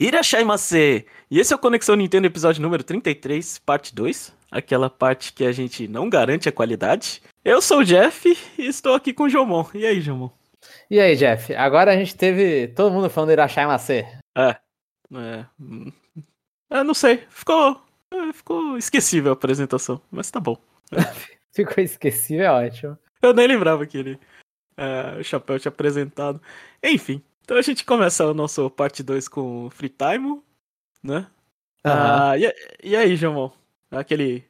Irashaimasu! E esse é o Conexão Nintendo episódio número 33, parte 2. Aquela parte que a gente não garante a qualidade. Eu sou o Jeff e estou aqui com o Jomon. E aí, Jomon? E aí, Jeff? Agora a gente teve todo mundo falando Irashaimasu. É. É. hum, Eu não sei. Ficou. é, Ficou esquecível a apresentação, mas tá bom. Ficou esquecido, é ótimo. Eu nem lembrava que ele. é, o Chapéu tinha apresentado. Enfim. Então a gente começa o nosso parte 2 com Free Time, né? Aham. Ah, e, e aí, Jomon? Aquele,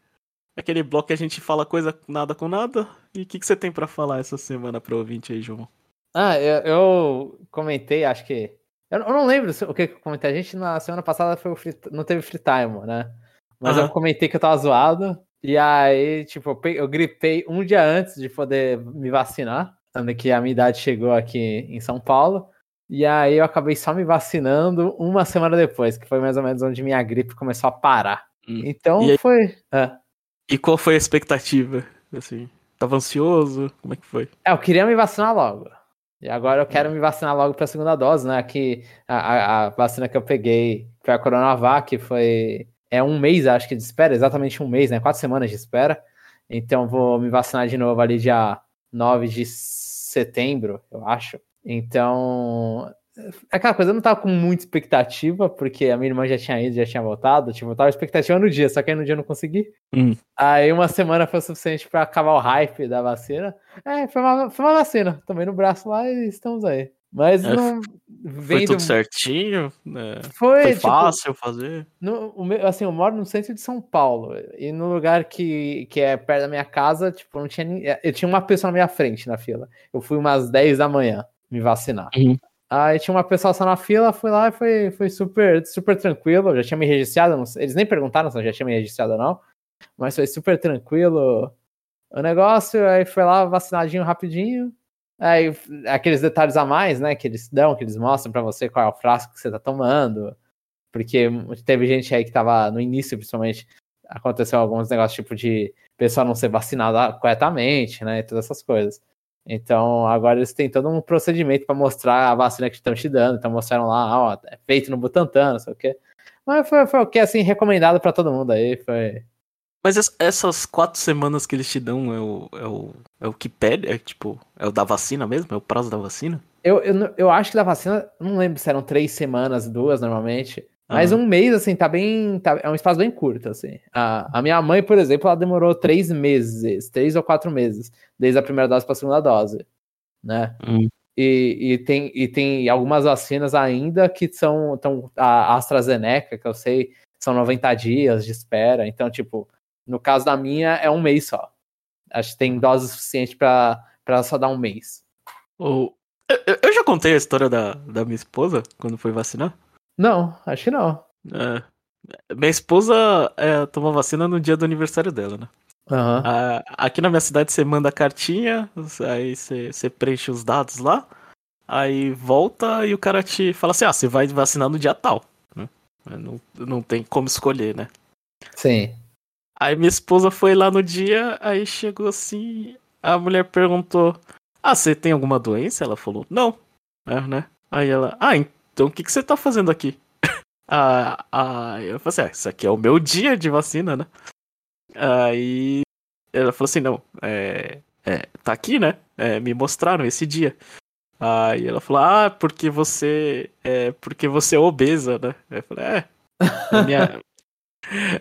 aquele bloco que a gente fala coisa nada com nada. E o que, que você tem pra falar essa semana pro ouvinte aí, Jomon? Ah, eu, eu comentei, acho que. Eu, eu não lembro o que eu comentei. A gente na semana passada foi free- não teve free time, né? Mas eu Aham. comentei que eu tava zoado. E aí, tipo, eu, pe- eu gripei um dia antes de poder me vacinar. Quando que a minha idade chegou aqui em São Paulo. E aí eu acabei só me vacinando uma semana depois, que foi mais ou menos onde minha gripe começou a parar. Hum. Então E aí- foi. é. E qual foi a expectativa? Assim, tava ansioso? Como é que foi? É, eu queria me vacinar logo. E agora eu quero me vacinar logo para a segunda dose, né? Que a, a- a vacina que eu peguei foi a Coronavac, foi é um mês, acho que de espera, exatamente um mês, né? Quatro semanas de espera. Então vou me vacinar de novo ali dia 9 de setembro, eu acho. Então, é aquela coisa, eu não tava com muita expectativa, porque a minha irmã já tinha ido, já tinha voltado. Tipo, eu tava expectativa no dia, só que aí no dia eu não consegui. Hum. Aí uma semana foi o suficiente pra acabar o hype da vacina. É, foi uma, foi uma vacina. Tomei no braço lá e estamos aí. Mas É, não. Foi tudo certinho? né? Foi, Foi tipo, fácil fazer? no- o meu- assim, eu moro no centro de São Paulo. E no lugar que, que é perto da minha casa, tipo, não tinha ninguém. Eu tinha uma pessoa na minha frente na fila. Eu fui umas 10 da manhã me vacinar. Uhum. Aí tinha uma pessoa só na fila, fui lá e foi, foi super, super tranquilo. Eu já tinha me registrado, sei- eles nem perguntaram se eu já tinha me registrado ou não, mas foi super tranquilo o negócio. Aí foi lá vacinadinho rapidinho. Aí aqueles detalhes a mais, né, que eles dão, que eles mostram pra você qual é o frasco que você tá tomando. Porque teve gente aí que tava no início, principalmente, aconteceu alguns negócios tipo de pessoa não ser vacinada corretamente, né, e todas essas coisas. Então, agora eles têm todo um procedimento para mostrar a vacina que estão te dando. Então, mostraram lá, ó, é feito no Butantan, não sei o quê. Mas foi, foi o que, assim, recomendado para todo mundo aí. Foi. Mas es- essas quatro semanas que eles te dão é o, é o, é o que pede? É tipo, é o da vacina mesmo? É o prazo da vacina? Eu, eu, eu acho que da vacina, não lembro se eram três semanas, duas normalmente. Mas Aham. um mês, assim, tá bem. tá- é um espaço bem curto, assim. A, a minha mãe, por exemplo, ela demorou três meses, três ou quatro meses, desde a primeira dose para a segunda dose, né? Hum. E, e, tem, e tem algumas vacinas ainda que são. Tão, a AstraZeneca, que eu sei, são 90 dias de espera. Então, tipo, no caso da minha, é um mês só. Acho que tem dose suficiente para só dar um mês. Ou- Eu, eu- eu já contei a história da, da minha esposa quando foi vacinar. Não, acho que não. É, minha esposa é, tomou vacina no dia do aniversário dela, né? Ah, aqui na minha cidade você manda cartinha, aí você, você preenche os dados lá, aí volta e o cara te fala assim: ah, você vai vacinar no dia tal. né? Não, não tem como escolher, né? Sim. Aí minha esposa foi lá no dia, aí chegou assim, a mulher perguntou: Ah, você tem alguma doença? Ela falou, não. É, né? Aí ela, ah, então o que, que você tá fazendo aqui? ah, ah, eu falei assim, ah, isso aqui é o meu dia de vacina, né? Aí ela falou assim, não, é, é, tá aqui, né? É, me mostraram esse dia. Aí ela falou, ah, porque você é porque você é obesa, né? Eu falei, é. A minha,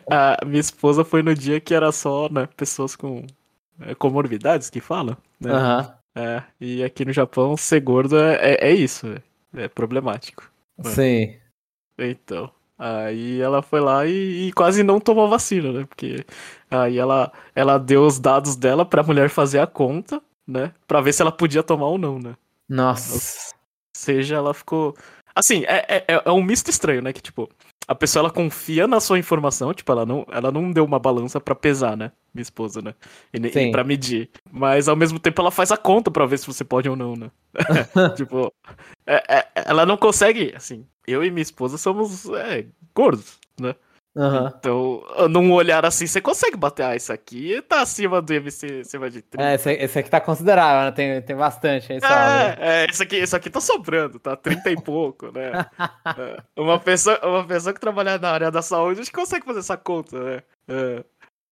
a minha esposa foi no dia que era só, né, pessoas com é, comorbidades que falam, né? Aham. É, e aqui no Japão ser gordo é, é, é isso, é, é problemático. Sim. Então, aí ela foi lá e, e quase não tomou vacina, né? Porque aí ela, ela deu os dados dela pra mulher fazer a conta, né? Pra ver se ela podia tomar ou não, né? Nossa. seja, ela ficou. Assim, é, é, é um misto estranho, né? Que, tipo, a pessoa ela confia na sua informação, tipo, ela não, ela não deu uma balança pra pesar, né? Minha esposa, né? E, e pra medir. Mas ao mesmo tempo ela faz a conta pra ver se você pode ou não, né? tipo, é- é- ela não consegue, assim. Eu e minha esposa somos é, gordos, né? Aham. Então, num olhar assim, você consegue bater. Ah, isso aqui tá acima do MC acima de 30. É, esse, esse aqui tá considerável, né? Tem, tem bastante aí, sabe? É, é, esse aqui, esse aqui tá sobrando, tá 30 e pouco, né? É. Uma, pessoa, uma pessoa que trabalha na área da saúde, a gente consegue fazer essa conta, né? É.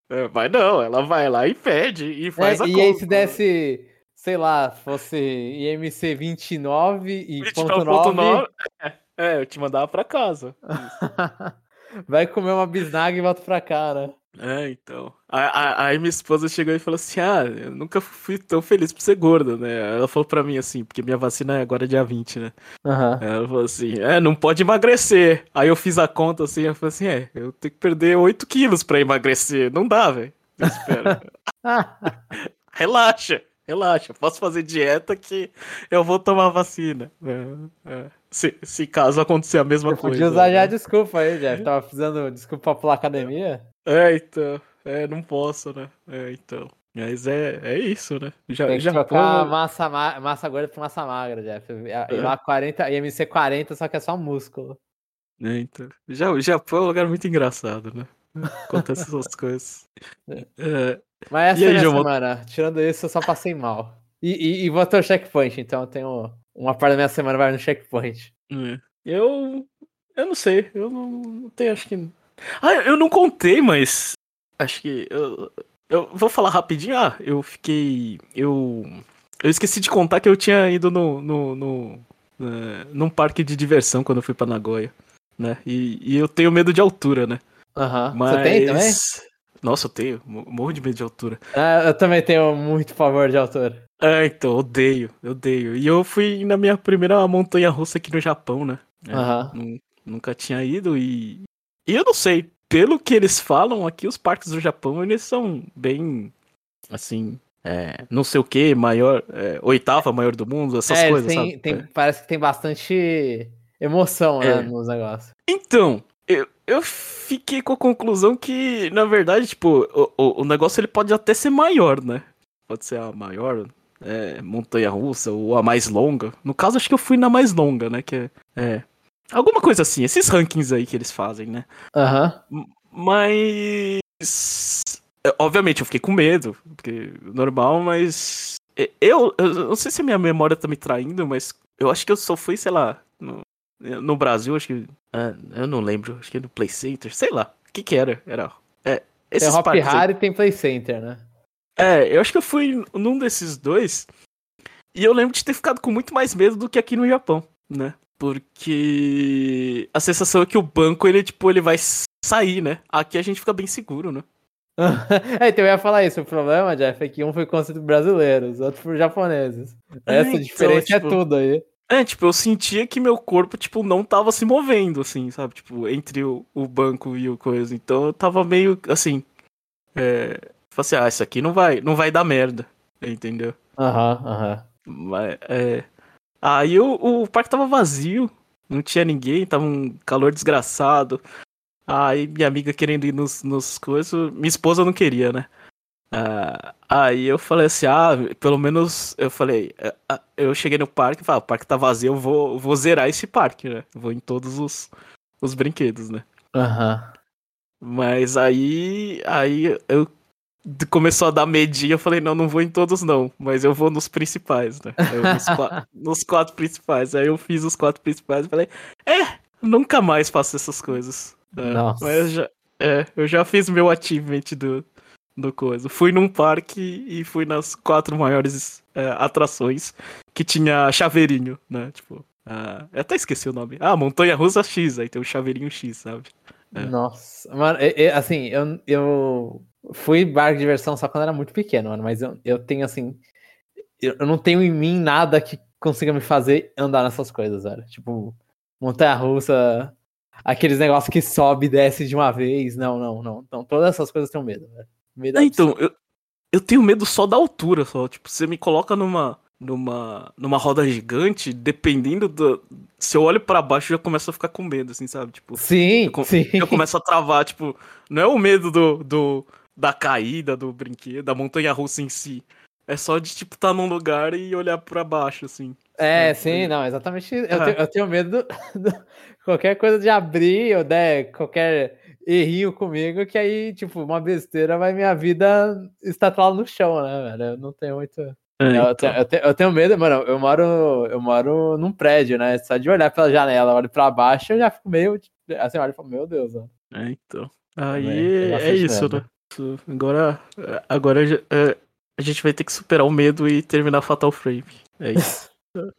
É, mas não, ela vai lá e pede e faz É, a e conta. aí se desse, sei lá, fosse IMC 29 e ponto 29.9, 9, É, eu te mandava pra casa. vai comer uma bisnaga e volta pra cá, né? É, então. Aí minha esposa chegou e falou assim: Ah, eu nunca fui tão feliz por ser gorda, né? Ela falou pra mim assim, porque minha vacina é agora dia 20, né? Aham. Ela falou assim: É, não pode emagrecer. Aí eu fiz a conta assim, eu falei assim: É, eu tenho que perder 8 quilos pra emagrecer. Não dá, velho. Espera. relaxa, relaxa. Posso fazer dieta que eu vou tomar vacina. É, é. Se, se caso acontecer a mesma Eu coisa. podia usar já a né? desculpa aí, Jeff. Tava precisando desculpa pra pular academia. É, então. É, não posso, né? É, então. Mas é, é isso, né? Já, Tem que já trocar pô- massa, ma- massa gorda por massa magra, Jeff. Lá 40, IMC 40, só que é só músculo. É, então. Já, o Japão é um lugar muito engraçado, né? Acontece essas coisas. É, Mas essa E aí, minha João? semana, tirando isso, eu só passei mal. E, e, e o checkpoint, então eu tenho uma parte da minha semana vai no checkpoint. é. Eu. Eu não sei. Eu não, não tenho, acho que. Ah, eu não contei, mas. Acho que. Eu, eu vou falar rapidinho. Ah, eu fiquei. Eu. Eu esqueci de contar que eu tinha ido no. no, no é, num parque de diversão quando eu fui pra Nagoya. Né? E, e eu tenho medo de altura, né? Aham. Mas... Você tem também? Nossa, eu tenho. mo- Morro de medo de altura. Ah, eu também tenho muito favor de altura. É, então, odeio, odeio. E eu fui na minha primeira montanha russa aqui no Japão, né? Aham. nu- Nunca tinha ido e. E eu não sei, pelo que eles falam aqui, os parques do Japão, eles são bem. Assim. É, não sei o que, maior. é, oitava maior do mundo, essas É, coisas, tem, tem- É. parece que tem bastante emoção, né, nos negócios. Então, eu, eu fiquei com a conclusão que, na verdade, tipo, o, o, o negócio ele pode até ser maior, né? Pode ser a maior é, montanha russa ou a mais longa. No caso, acho que eu fui na mais longa, né? Que é, é. Alguma coisa assim, esses rankings aí que eles fazem, né? Aham. Mas. é, Obviamente, eu fiquei com medo, porque normal, mas. Eu, eu não sei se a minha memória tá me traindo, mas eu acho que eu só fui, sei lá, no, Brasil, acho que. ah, eu não lembro, acho que no Play Center, sei lá. O que que era? Era. É, Tem esses Hop parques aí. Hari e tem Play Center, né? É, eu acho que eu fui num desses dois. E eu lembro de ter ficado com muito mais medo do que aqui no Japão, né? Porque a sensação é que o banco, ele, tipo, ele vai sair, né? Aqui a gente fica bem seguro, né? é, então eu ia falar isso. O problema, Jeff, é que um foi contra brasileiros, outro por japoneses. É, Essa então, diferença tipo, é tudo aí. É, tipo, eu sentia que meu corpo, tipo, não tava se movendo, assim, sabe? Tipo, entre o, o banco e o coisa. Então eu tava meio, assim... É... Falei assim, ah, isso aqui não vai, não vai dar merda, entendeu? Aham, aham. Mas, é... Aí o, o parque tava vazio, não tinha ninguém, tava um calor desgraçado. Aí minha amiga querendo ir nos, nos coisas, minha esposa não queria, né? Ah, aí eu falei assim, ah, pelo menos eu falei, ah, eu cheguei no parque e falei, ah, o parque tá vazio, eu vou, vou zerar esse parque, né? Vou em todos os, os brinquedos, né? Aham. Mas aí, aí eu começou a dar medinho, eu falei, não, não vou em todos não, mas eu vou nos principais, né? Eu nos, qua- nos quatro principais. Aí eu fiz os quatro principais e falei, é, nunca mais faço essas coisas. É, Nossa. Mas eu já, é, eu já fiz meu achievement do, do coisa. Fui num parque e fui nas quatro maiores é, atrações que tinha chaveirinho, né? Tipo, ah, eu até esqueci o nome. Ah, Montanha Russa X, aí tem o chaveirinho X, sabe? É. Nossa, mano, é- assim, eu, eu fui em bar de diversão só quando era muito pequeno, mano, mas eu, eu tenho, assim, eu, eu não tenho em mim nada que consiga me fazer andar nessas coisas, velho. Tipo, montanha-russa, aqueles negócios que sobe e desce de uma vez, não, não, não. Então, todas essas coisas eu tenho medo, velho. Medo É, então, eu, eu tenho medo só da altura, só. Tipo, você me coloca numa, numa, numa roda gigante, dependendo do. Se eu olho pra baixo, eu já começo a ficar com medo, assim, sabe? Tipo, Sim, eu, sim. eu começo a travar, tipo, não é o medo do, do da caída do brinquedo, da montanha russa em si. É só de, tipo, estar num lugar e olhar pra baixo, assim. É, É, sim, é. não, exatamente. Eu, Ah. tenho, eu tenho medo do, do- qualquer coisa de abrir ou der qualquer errinho comigo, que aí, tipo, uma besteira vai minha vida estatal no chão, né, velho? Eu não tenho muito. É, eu, então. tenho, eu, tenho, eu tenho medo, mano. Eu moro, eu moro num prédio, né? Só de olhar pela janela, olho pra baixo, eu já fico meio. Assim, eu olho e falo, meu Deus, mano. É, então. Aí é bastante isso, né? Agora, agora é, a gente vai ter que superar o medo e terminar Fatal Frame. É isso.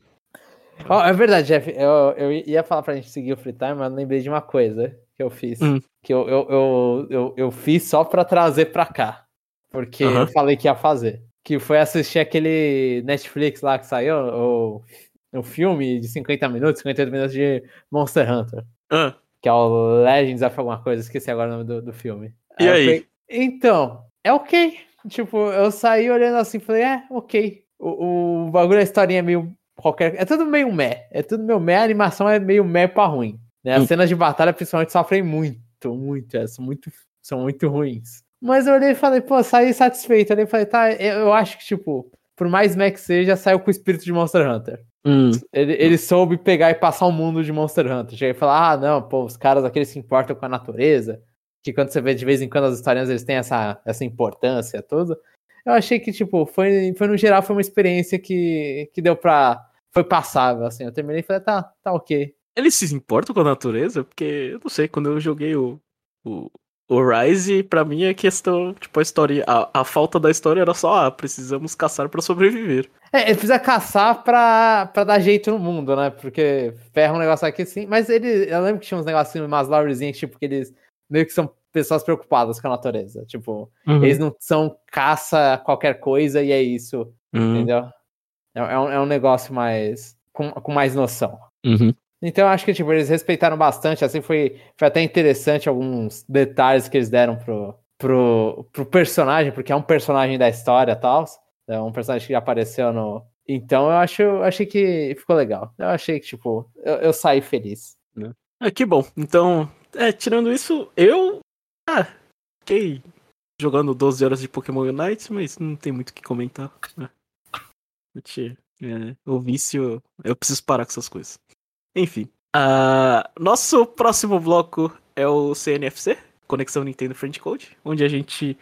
Ó, é verdade, Jeff. Eu, eu ia falar pra gente seguir o free time, mas eu lembrei de uma coisa que eu fiz. Hum. Que eu, eu, eu, eu, eu fiz só pra trazer pra cá. Porque Aham. eu falei que ia fazer. Que foi assistir aquele Netflix lá que saiu, o, o filme de 50 minutos, 58 minutos de Monster Hunter. Ah, Que é o Legends of alguma coisa, esqueci agora o nome do, do filme. E eu aí? falei, então, é ok. Tipo, eu saí olhando assim, falei, é, ok. O, o bagulho, a historinha é meio qualquer. É tudo meio meh. É tudo meio meh, a animação é meio meh pra ruim. Né? As Hum. cenas de batalha, principalmente, sofrem muito, muito. é, são muito, são muito ruins. Mas eu olhei e falei, pô, saí satisfeito. Eu olhei e falei, tá, eu, eu acho que, tipo, por mais que seja, saiu com o espírito de Monster Hunter. hum, Ele, ele soube pegar e passar o mundo de Monster Hunter. Cheguei e falar, ah, não, pô, os caras aqueles se importam com a natureza. Que quando você vê de vez em quando as historinhas, eles têm essa, essa importância toda. Eu achei que, tipo, foi, foi no geral, foi uma experiência que, que deu pra. Foi passável, assim. Eu terminei e falei, tá, tá ok. Eles se importam com a natureza? Porque, eu não sei, quando eu joguei o, o, o Rise, pra mim a questão, tipo, a história, a, a falta da história era só, ah, precisamos caçar pra sobreviver. É, ele precisa caçar pra, pra dar jeito no mundo, né? Porque ferra um negócio aqui assim. Mas ele. Eu lembro que tinha uns negocinhos, umas lorezinhas, tipo, que eles meio que são pessoas preocupadas com a natureza. Tipo, Uhum. eles não são caça qualquer coisa e é isso, Uhum. entendeu? É, é um, é um negócio mais. Com, com mais noção. Uhum. Então acho que, tipo, eles respeitaram bastante, assim, foi, foi até interessante alguns detalhes que eles deram pro, pro, pro personagem, porque é um personagem da história e tal. É um personagem que já apareceu no. Então eu acho, eu achei que ficou legal. Eu achei que, tipo, eu, eu saí feliz. Ah, que bom. Então, é, tirando isso, eu. Ah, fiquei jogando 12 horas de Pokémon Unite, mas não tem muito o que comentar. né? É, o vício. Eu preciso parar com essas coisas. Enfim. ah, nosso próximo bloco é o CNFC Conexão Nintendo Friend Code onde a gente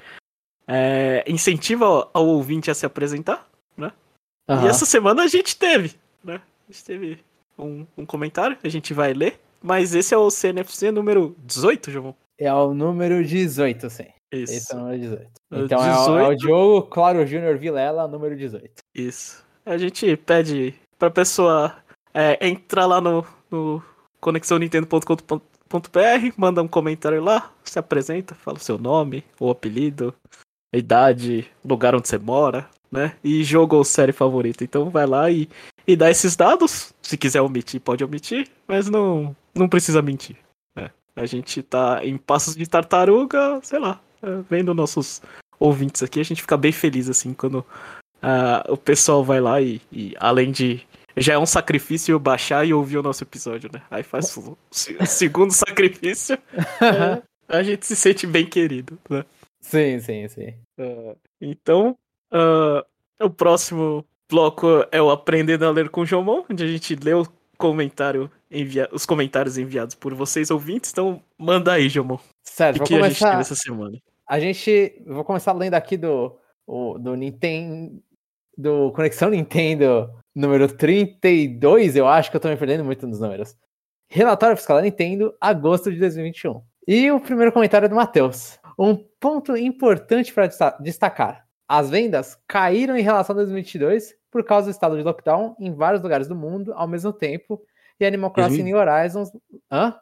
é, incentiva ao ouvinte a se apresentar. E Aham. essa semana a gente teve, né? A gente teve um, um comentário, a gente vai ler. Mas esse é o CNFC número 18, João. É o número 18, sim. Isso. Esse é o número 18. É o Então é o, é o 18. Diogo Claro Júnior Vilela, número 18. Isso. A gente pede pra pessoa é, entrar lá no, no conexãonintendo.com.br, manda um comentário lá, se apresenta, fala o seu nome, o apelido, a idade, lugar onde você mora, né? E jogo ou série favorita. Então vai lá e, e dá esses dados. Se quiser omitir, pode omitir, mas não, não precisa mentir. né? A gente tá em passos de tartaruga, sei lá, é, vendo nossos ouvintes aqui, a gente fica bem feliz assim quando ah, o pessoal vai lá e, e, além de. Já é um sacrifício baixar e ouvir o nosso episódio, né? Aí faz o, se- o segundo sacrifício. é, a gente se sente bem querido, né? sim, sim, sim. Ah, então, ah, o próximo bloco é o Aprendendo a Ler com o Jomon, onde a gente lê o comentário envia os comentários enviados por vocês ouvintes. Então, manda aí, Jomon. Certo, O que a gente começar. teve essa semana? A gente. Vou começar lendo aqui do, do Nintendo. Do Conexão Nintendo número 32, eu acho que eu tô me perdendo muito nos números. Relatório fiscal da Nintendo, agosto de 2021. E o primeiro comentário é do Matheus. Um ponto importante para destacar: as vendas caíram em relação a 2022 por causa do estado de lockdown em vários lugares do mundo ao mesmo tempo. E Animal Crossing 2020. New Horizons. Hã?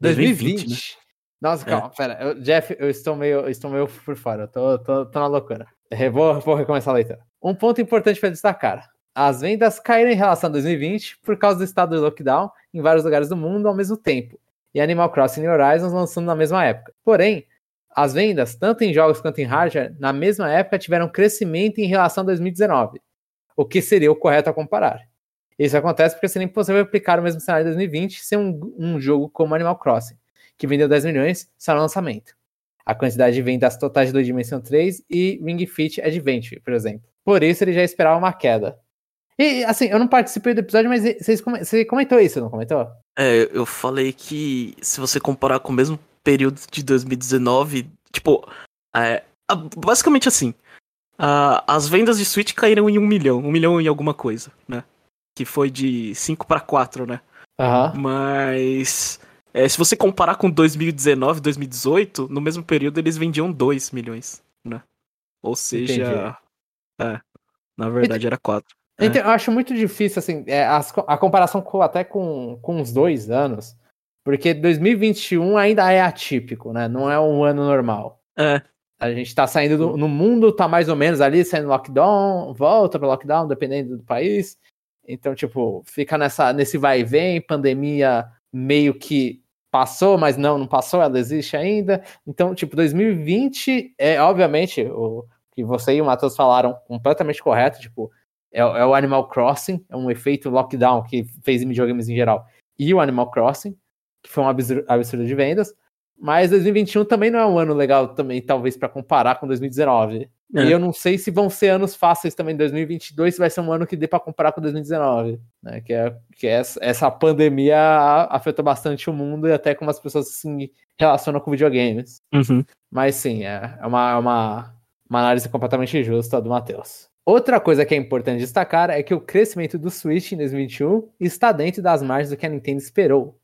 2020, 2020. né? Nossa, É. calma, pera. Eu- Jeff, eu estou meio, eu estou meio por fora. Eu tô, tô, tô na loucura. Eu Vou, vou recomeçar a leitura. Um ponto importante para destacar: as vendas caíram em relação a 2020 por causa do estado de lockdown em vários lugares do mundo ao mesmo tempo. E Animal Crossing New Horizons lançando na mesma época. Porém, as vendas, tanto em jogos quanto em hardware, na mesma época tiveram crescimento em relação a 2019, o que seria o correto a comparar. Isso acontece porque seria impossível aplicar o mesmo cenário de 2020 sem um, um jogo como Animal Crossing, que vendeu 10 milhões só no lançamento. A quantidade de vendas totais do Dimension 3 e Ring Fit Adventure, por exemplo. Por isso ele já esperava uma queda. E assim, eu não participei do episódio, mas vocês você comentou isso, não comentou? É, eu falei que se você comparar com o mesmo período de 2019, tipo, é, basicamente assim, as vendas de Switch caíram em um milhão, um milhão e alguma coisa, né? Que foi de 5 para 4, né? Uhum. Mas é, se você comparar com 2019, 2018, no mesmo período eles vendiam 2 milhões, né? Ou seja, é, na verdade era 4. Então, é. eu acho muito difícil, assim, é, a, a comparação com, até com, com os dois anos, porque 2021 ainda é atípico, né? Não é um ano normal. É. A gente tá saindo do, no mundo, tá mais ou menos ali, saindo lockdown, volta para lockdown, dependendo do país. Então, tipo, fica nessa, nesse vai e vem, pandemia meio que passou, mas não, não passou, ela existe ainda. Então, tipo, 2020 é, obviamente, o que você e o Matheus falaram completamente correto, tipo, é, é, o Animal Crossing, é um efeito lockdown que fez em videogames em geral, e o Animal Crossing, que foi um absurdo, absurdo de vendas. Mas 2021 também não é um ano legal também, talvez, para comparar com 2019. É. E eu não sei se vão ser anos fáceis também 2022, se vai ser um ano que dê para comparar com 2019, né? Que é que é essa pandemia afetou bastante o mundo e até como as pessoas se relacionam com videogames. Uhum. Mas sim, é, é uma, é uma, uma análise completamente justa do Matheus. Outra coisa que é importante destacar é que o crescimento do Switch em 2021 está dentro das margens do que a Nintendo esperou.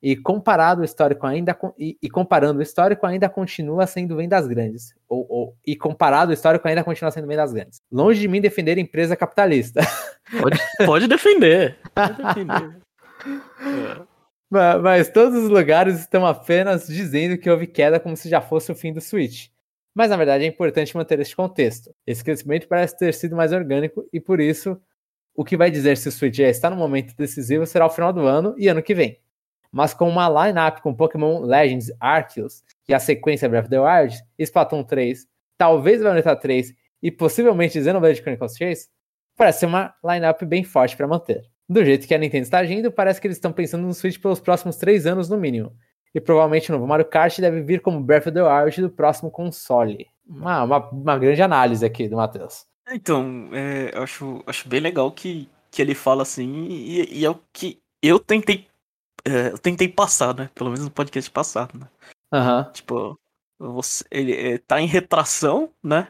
E comparado o histórico ainda e, e, comparando o histórico ainda continua sendo vendas grandes. Ou, ou, e comparado o histórico ainda continua sendo vendas grandes. Longe de mim defender empresa capitalista. Pode, pode defender. Pode defender. é. mas, mas todos os lugares estão apenas dizendo que houve queda como se já fosse o fim do Switch. Mas na verdade é importante manter este contexto. Esse crescimento parece ter sido mais orgânico e por isso o que vai dizer se o Switch já está no momento decisivo será o final do ano e ano que vem. Mas com uma lineup com Pokémon Legends Arceus e a sequência Breath of the Wild, Splatoon 3, talvez Bayonetta 3 e possivelmente Xenoblade Chronicles 3, parece ser uma lineup bem forte para manter. Do jeito que a Nintendo está agindo, parece que eles estão pensando no Switch pelos próximos 3 anos no mínimo e provavelmente o novo Mario Kart deve vir como Breath of the Wild do próximo console. Uma, uma, uma grande análise aqui do Matheus. Então, é, eu acho, acho bem legal que, que ele fala assim, e, e é o que eu tentei é, eu tentei passar, né? Pelo menos no podcast passado, né? Uhum. Tipo, você, ele é, tá em retração, né?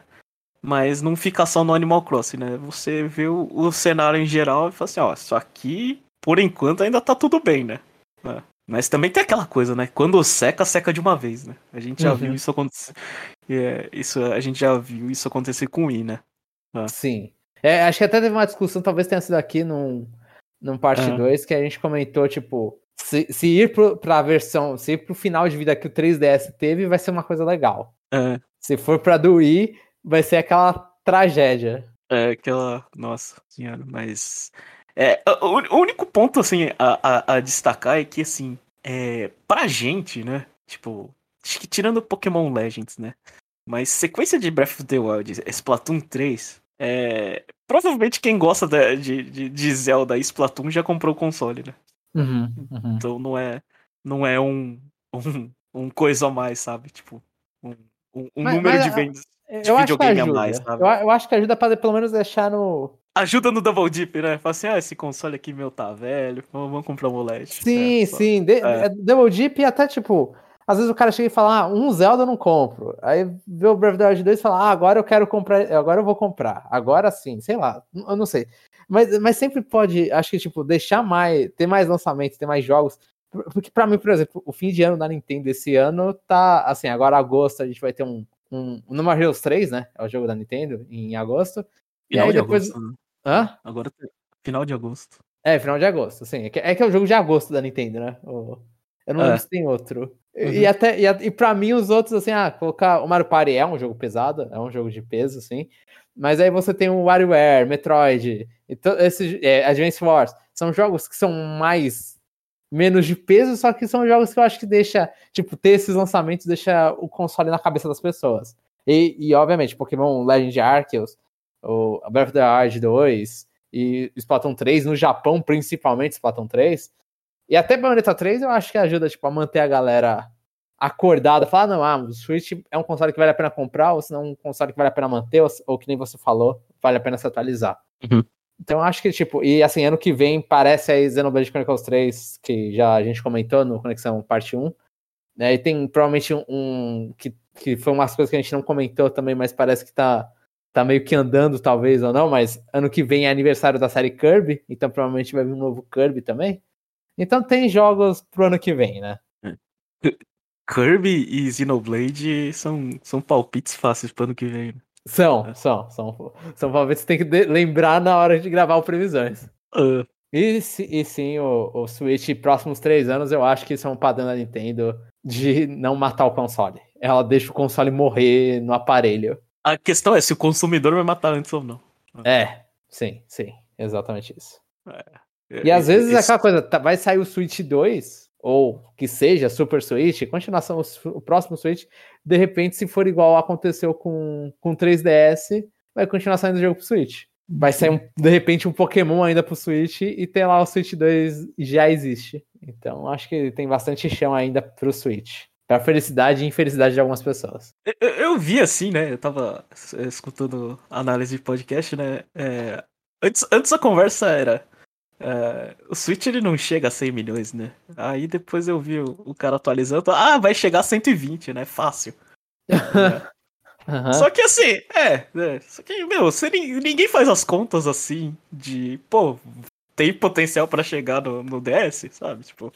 Mas não fica só no Animal Crossing, né? Você vê o, o cenário em geral e fala assim, ó, isso aqui, por enquanto, ainda tá tudo bem, né? É. Mas também tem aquela coisa, né? Quando seca, seca de uma vez, né? A gente já uhum. viu isso acontecer. É, isso, a gente já viu isso acontecer com o I, né? Ah. Sim. É, acho que até teve uma discussão, talvez tenha sido aqui num, num parte 2, ah. que a gente comentou, tipo, se, se ir pro, pra versão, se ir pro final de vida que o 3DS teve, vai ser uma coisa legal. É. Se for pra do Wii, vai ser aquela tragédia. É, aquela. Nossa senhora, mas. É, o, único ponto, assim, a, a, a, destacar é que, assim, é, pra gente, né? Tipo, acho que tirando Pokémon Legends, né? Mas sequência de Breath of the Wild, Splatoon 3, é, provavelmente quem gosta de, de, de, Zelda e Splatoon já comprou o console, né? Uhum, uhum. Então não é, não é um, um, um coisa a mais, sabe? Tipo, um, um, mas, número mas, de vendas de eu videogame a mais, sabe? Eu, eu acho que ajuda pra pelo menos deixar no, ajuda no Double Dip, né? Fala assim, ah, esse console aqui meu tá velho, vamos comprar um OLED. Sim, é, sim. De, é. é. Double Dip e até, tipo, às vezes o cara chega e fala, ah, um Zelda eu não compro. Aí vê o Breath of the Wild 2 e fala, ah, agora eu quero comprar, agora eu vou comprar. Agora sim, sei lá, eu não sei. Mas, mas sempre pode, acho que, tipo, deixar mais, ter mais lançamentos, ter mais jogos. Porque pra mim, por exemplo, o fim de ano da Nintendo esse ano tá, assim, agora agosto a gente vai ter um, um, um More Heroes 3, né? É o jogo da Nintendo, em agosto. E, e aí depois... Agosto, né? Hã? Agora, final de agosto. É, final de agosto, sim. É que é, que é o jogo de agosto da Nintendo, né? Eu não é. lembro se tem outro. Uhum. E, até, e, e pra mim, os outros, assim, ah, colocar. O Mario Party é um jogo pesado, é um jogo de peso, assim. Mas aí você tem o WarioWare, Metroid, esse, é, Advance Wars. São jogos que são mais. menos de peso, só que são jogos que eu acho que deixa. Tipo, ter esses lançamentos deixa o console na cabeça das pessoas. E, e obviamente, Pokémon Legend Arceus o Breath of the Wild 2 e Splatoon 3, no Japão principalmente Splatoon 3. E até Bayonetta 3 eu acho que ajuda tipo, a manter a galera acordada, falar, não, ah, o Switch é um console que vale a pena comprar, ou se não um console que vale a pena manter, ou, ou, que nem você falou, vale a pena se atualizar. Uhum. Então eu acho que, tipo, e assim, ano que vem parece aí Xenoblade Chronicles 3, que já a gente comentou no Conexão Parte 1, Né? E tem provavelmente um, um que, que foi umas coisas que a gente não comentou também, mas parece que tá, tá meio que andando, talvez ou não. Mas ano que vem é aniversário da série Kirby, então provavelmente vai vir um novo Kirby também. Então tem jogos pro ano que vem, né? Kirby e Xenoblade são, são palpites fáceis pro ano que vem. Né? São, são, são. São palpites que tem que lembrar na hora de gravar o Previsões. Uh. E, e sim, o, o Switch, próximos três anos, eu acho que isso é um padrão da Nintendo de não matar o console. Ela deixa o console morrer no aparelho. A questão é se o consumidor vai matar antes ou não. É, sim, sim, exatamente isso. É. E às vezes é aquela coisa, tá, vai sair o Switch 2, ou que seja Super Switch, continuação, o próximo Switch, de repente, se for igual aconteceu com, com 3DS, vai continuar saindo jogo pro Switch. Vai sair, um, de repente, um Pokémon ainda pro Switch e tem lá o Switch 2 já existe. Então, acho que tem bastante chão ainda pro Switch. Pra felicidade e infelicidade de algumas pessoas. Eu, eu vi assim, né? Eu tava escutando análise de podcast, né? É, antes, antes a conversa era Uh, o Switch ele não chega a 100 milhões, né? Aí depois eu vi o, o cara atualizando. Ah, vai chegar a 120, né? Fácil. uhum. Só que assim, é, é, Só que, meu, você, ninguém faz as contas assim de, pô, tem potencial para chegar no, no, DS, sabe? Tipo.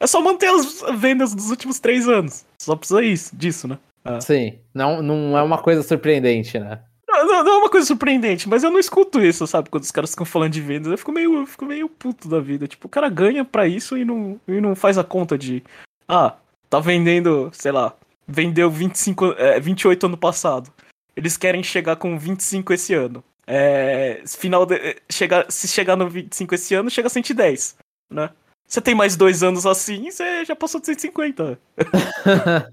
É só manter as vendas dos últimos três anos. Só precisa isso, disso, né? Ah. Sim, não, não é uma coisa surpreendente, né? Não, não, é uma coisa surpreendente, mas eu não escuto isso, sabe? Quando os caras ficam falando de vendas, eu fico meio, eu fico meio puto da vida. Tipo, o cara ganha pra isso e não, e não faz a conta de. Ah, tá vendendo, sei lá, vendeu 25, é, 28 ano passado. Eles querem chegar com 25 esse ano. É, final de, é, chegar, se chegar no 25 esse ano, chega a 110, né? Você tem mais dois anos assim, você já passou de 150.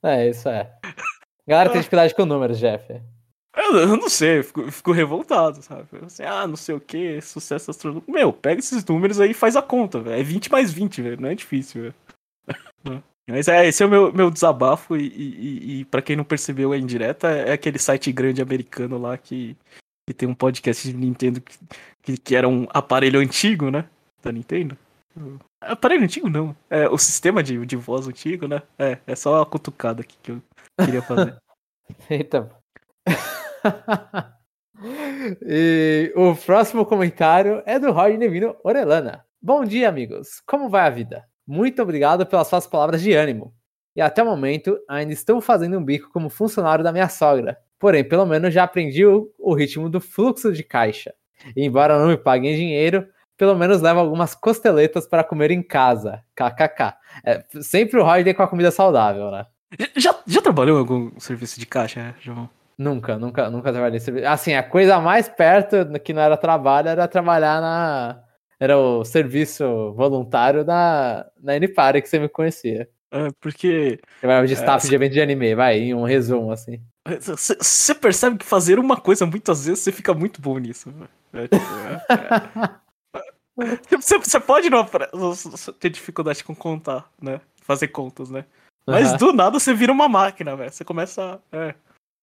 é, isso é. Galera, tem dificuldade com números, Jeff. Eu, eu não sei, eu fico, eu fico revoltado, sabe? Assim, ah, não sei o que, sucesso astronômico. Meu, pega esses números aí e faz a conta, velho. É 20 mais 20, velho. Não é difícil, velho. Mas é, esse é o meu, meu desabafo e, e, e para quem não percebeu a indireta, é aquele site grande americano lá que, que tem um podcast de Nintendo que, que, que era um aparelho antigo, né? Da Nintendo. Aparelho antigo não. É o sistema de, de voz antigo, né? É, é só a cutucada aqui que eu queria fazer. Eita. e o próximo comentário é do Roger Nevino Orelana. Bom dia, amigos. Como vai a vida? Muito obrigado pelas suas palavras de ânimo. E até o momento, ainda estou fazendo um bico como funcionário da minha sogra. Porém, pelo menos já aprendi o, o ritmo do fluxo de caixa. E embora não me paguem dinheiro, pelo menos levo algumas costeletas para comer em casa. KKK. É, sempre o Roger com a comida saudável, né? Já, já trabalhou em algum serviço de caixa, João? Nunca, nunca, nunca trabalhei. Assim, a coisa mais perto que não era trabalho era trabalhar na. Era o serviço voluntário na, na N-Party que você me conhecia. É, porque. Trabalhava de staff é, de evento de anime, vai, em um resumo, assim. Você percebe que fazer uma coisa muitas vezes você fica muito bom nisso. É, tipo, você, você pode não ter dificuldade com contar, né? Fazer contas, né? Mas uhum. do nada você vira uma máquina, velho. Você começa. É.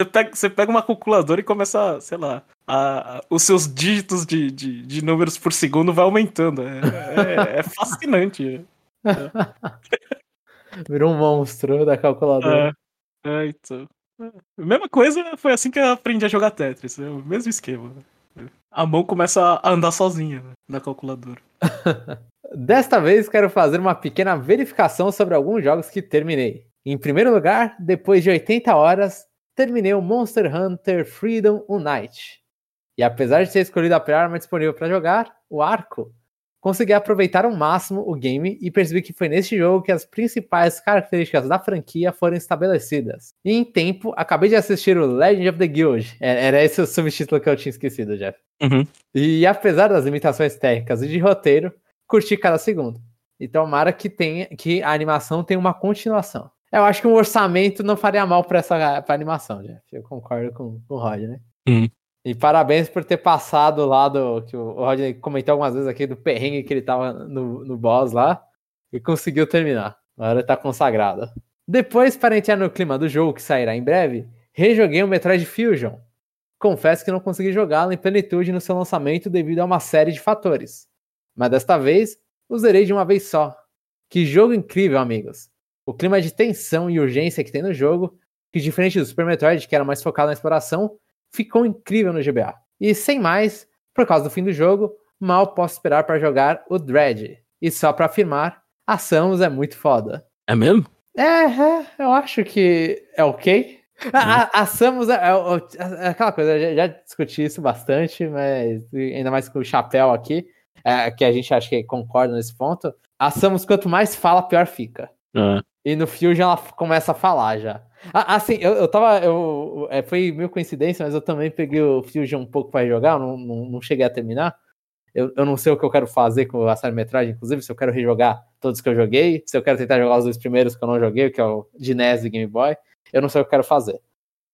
Você pega, você pega uma calculadora e começa, sei lá, a, a, os seus dígitos de, de, de, números por segundo vai aumentando. É, é, é fascinante. É. Virou um monstro da calculadora. É, é então. É. Mesma coisa foi assim que eu aprendi a jogar Tetris. É o mesmo esquema. A mão começa a andar sozinha né, na calculadora. Desta vez quero fazer uma pequena verificação sobre alguns jogos que terminei. Em primeiro lugar, depois de 80 horas, terminei o Monster Hunter Freedom Unite. E apesar de ter escolhido a arma disponível para jogar, o arco, consegui aproveitar ao máximo o game e percebi que foi neste jogo que as principais características da franquia foram estabelecidas. E em tempo, acabei de assistir o Legend of the Guild. É, era esse o subtítulo que eu tinha esquecido, Jeff. Uhum. E apesar das limitações técnicas e de roteiro, curti cada segundo. E tomara que, tenha, que a animação tenha uma continuação. Eu acho que um orçamento não faria mal para essa pra animação, Jeff. Eu concordo com, com o Roger, né? Uhum. E parabéns por ter passado lá do. Que o Roger comentou algumas vezes aqui do perrengue que ele tava no, no boss lá. E conseguiu terminar. Agora tá consagrado. Depois, para entrar no clima do jogo que sairá em breve, rejoguei o Metroid Fusion. Confesso que não consegui jogá-lo em plenitude no seu lançamento devido a uma série de fatores. Mas desta vez, o de uma vez só. Que jogo incrível, amigos! o clima de tensão e urgência que tem no jogo, que diferente do Super Metroid, que era mais focado na exploração, ficou incrível no GBA. E sem mais, por causa do fim do jogo, mal posso esperar para jogar o Dread. E só para afirmar, a Samus é muito foda. É mesmo? É, é, eu acho que é ok. A, a, a Samus é, é, é aquela coisa, já, já, discuti isso bastante, mas ainda mais com o chapéu aqui, é, que a gente acha que concorda nesse ponto. A Samus, quanto mais fala, pior fica. É. E no Fusion ela começa a falar já. Assim, eu, eu tava. Eu, é, foi meio coincidência, mas eu também peguei o Fusion um pouco para jogar, não, não, não, cheguei a terminar. Eu, eu não sei o que eu quero fazer com a série metragem, inclusive, se eu quero rejogar todos que eu joguei, se eu quero tentar jogar os dois primeiros que eu não joguei, que é o de NES e Game Boy, eu não sei o que eu quero fazer.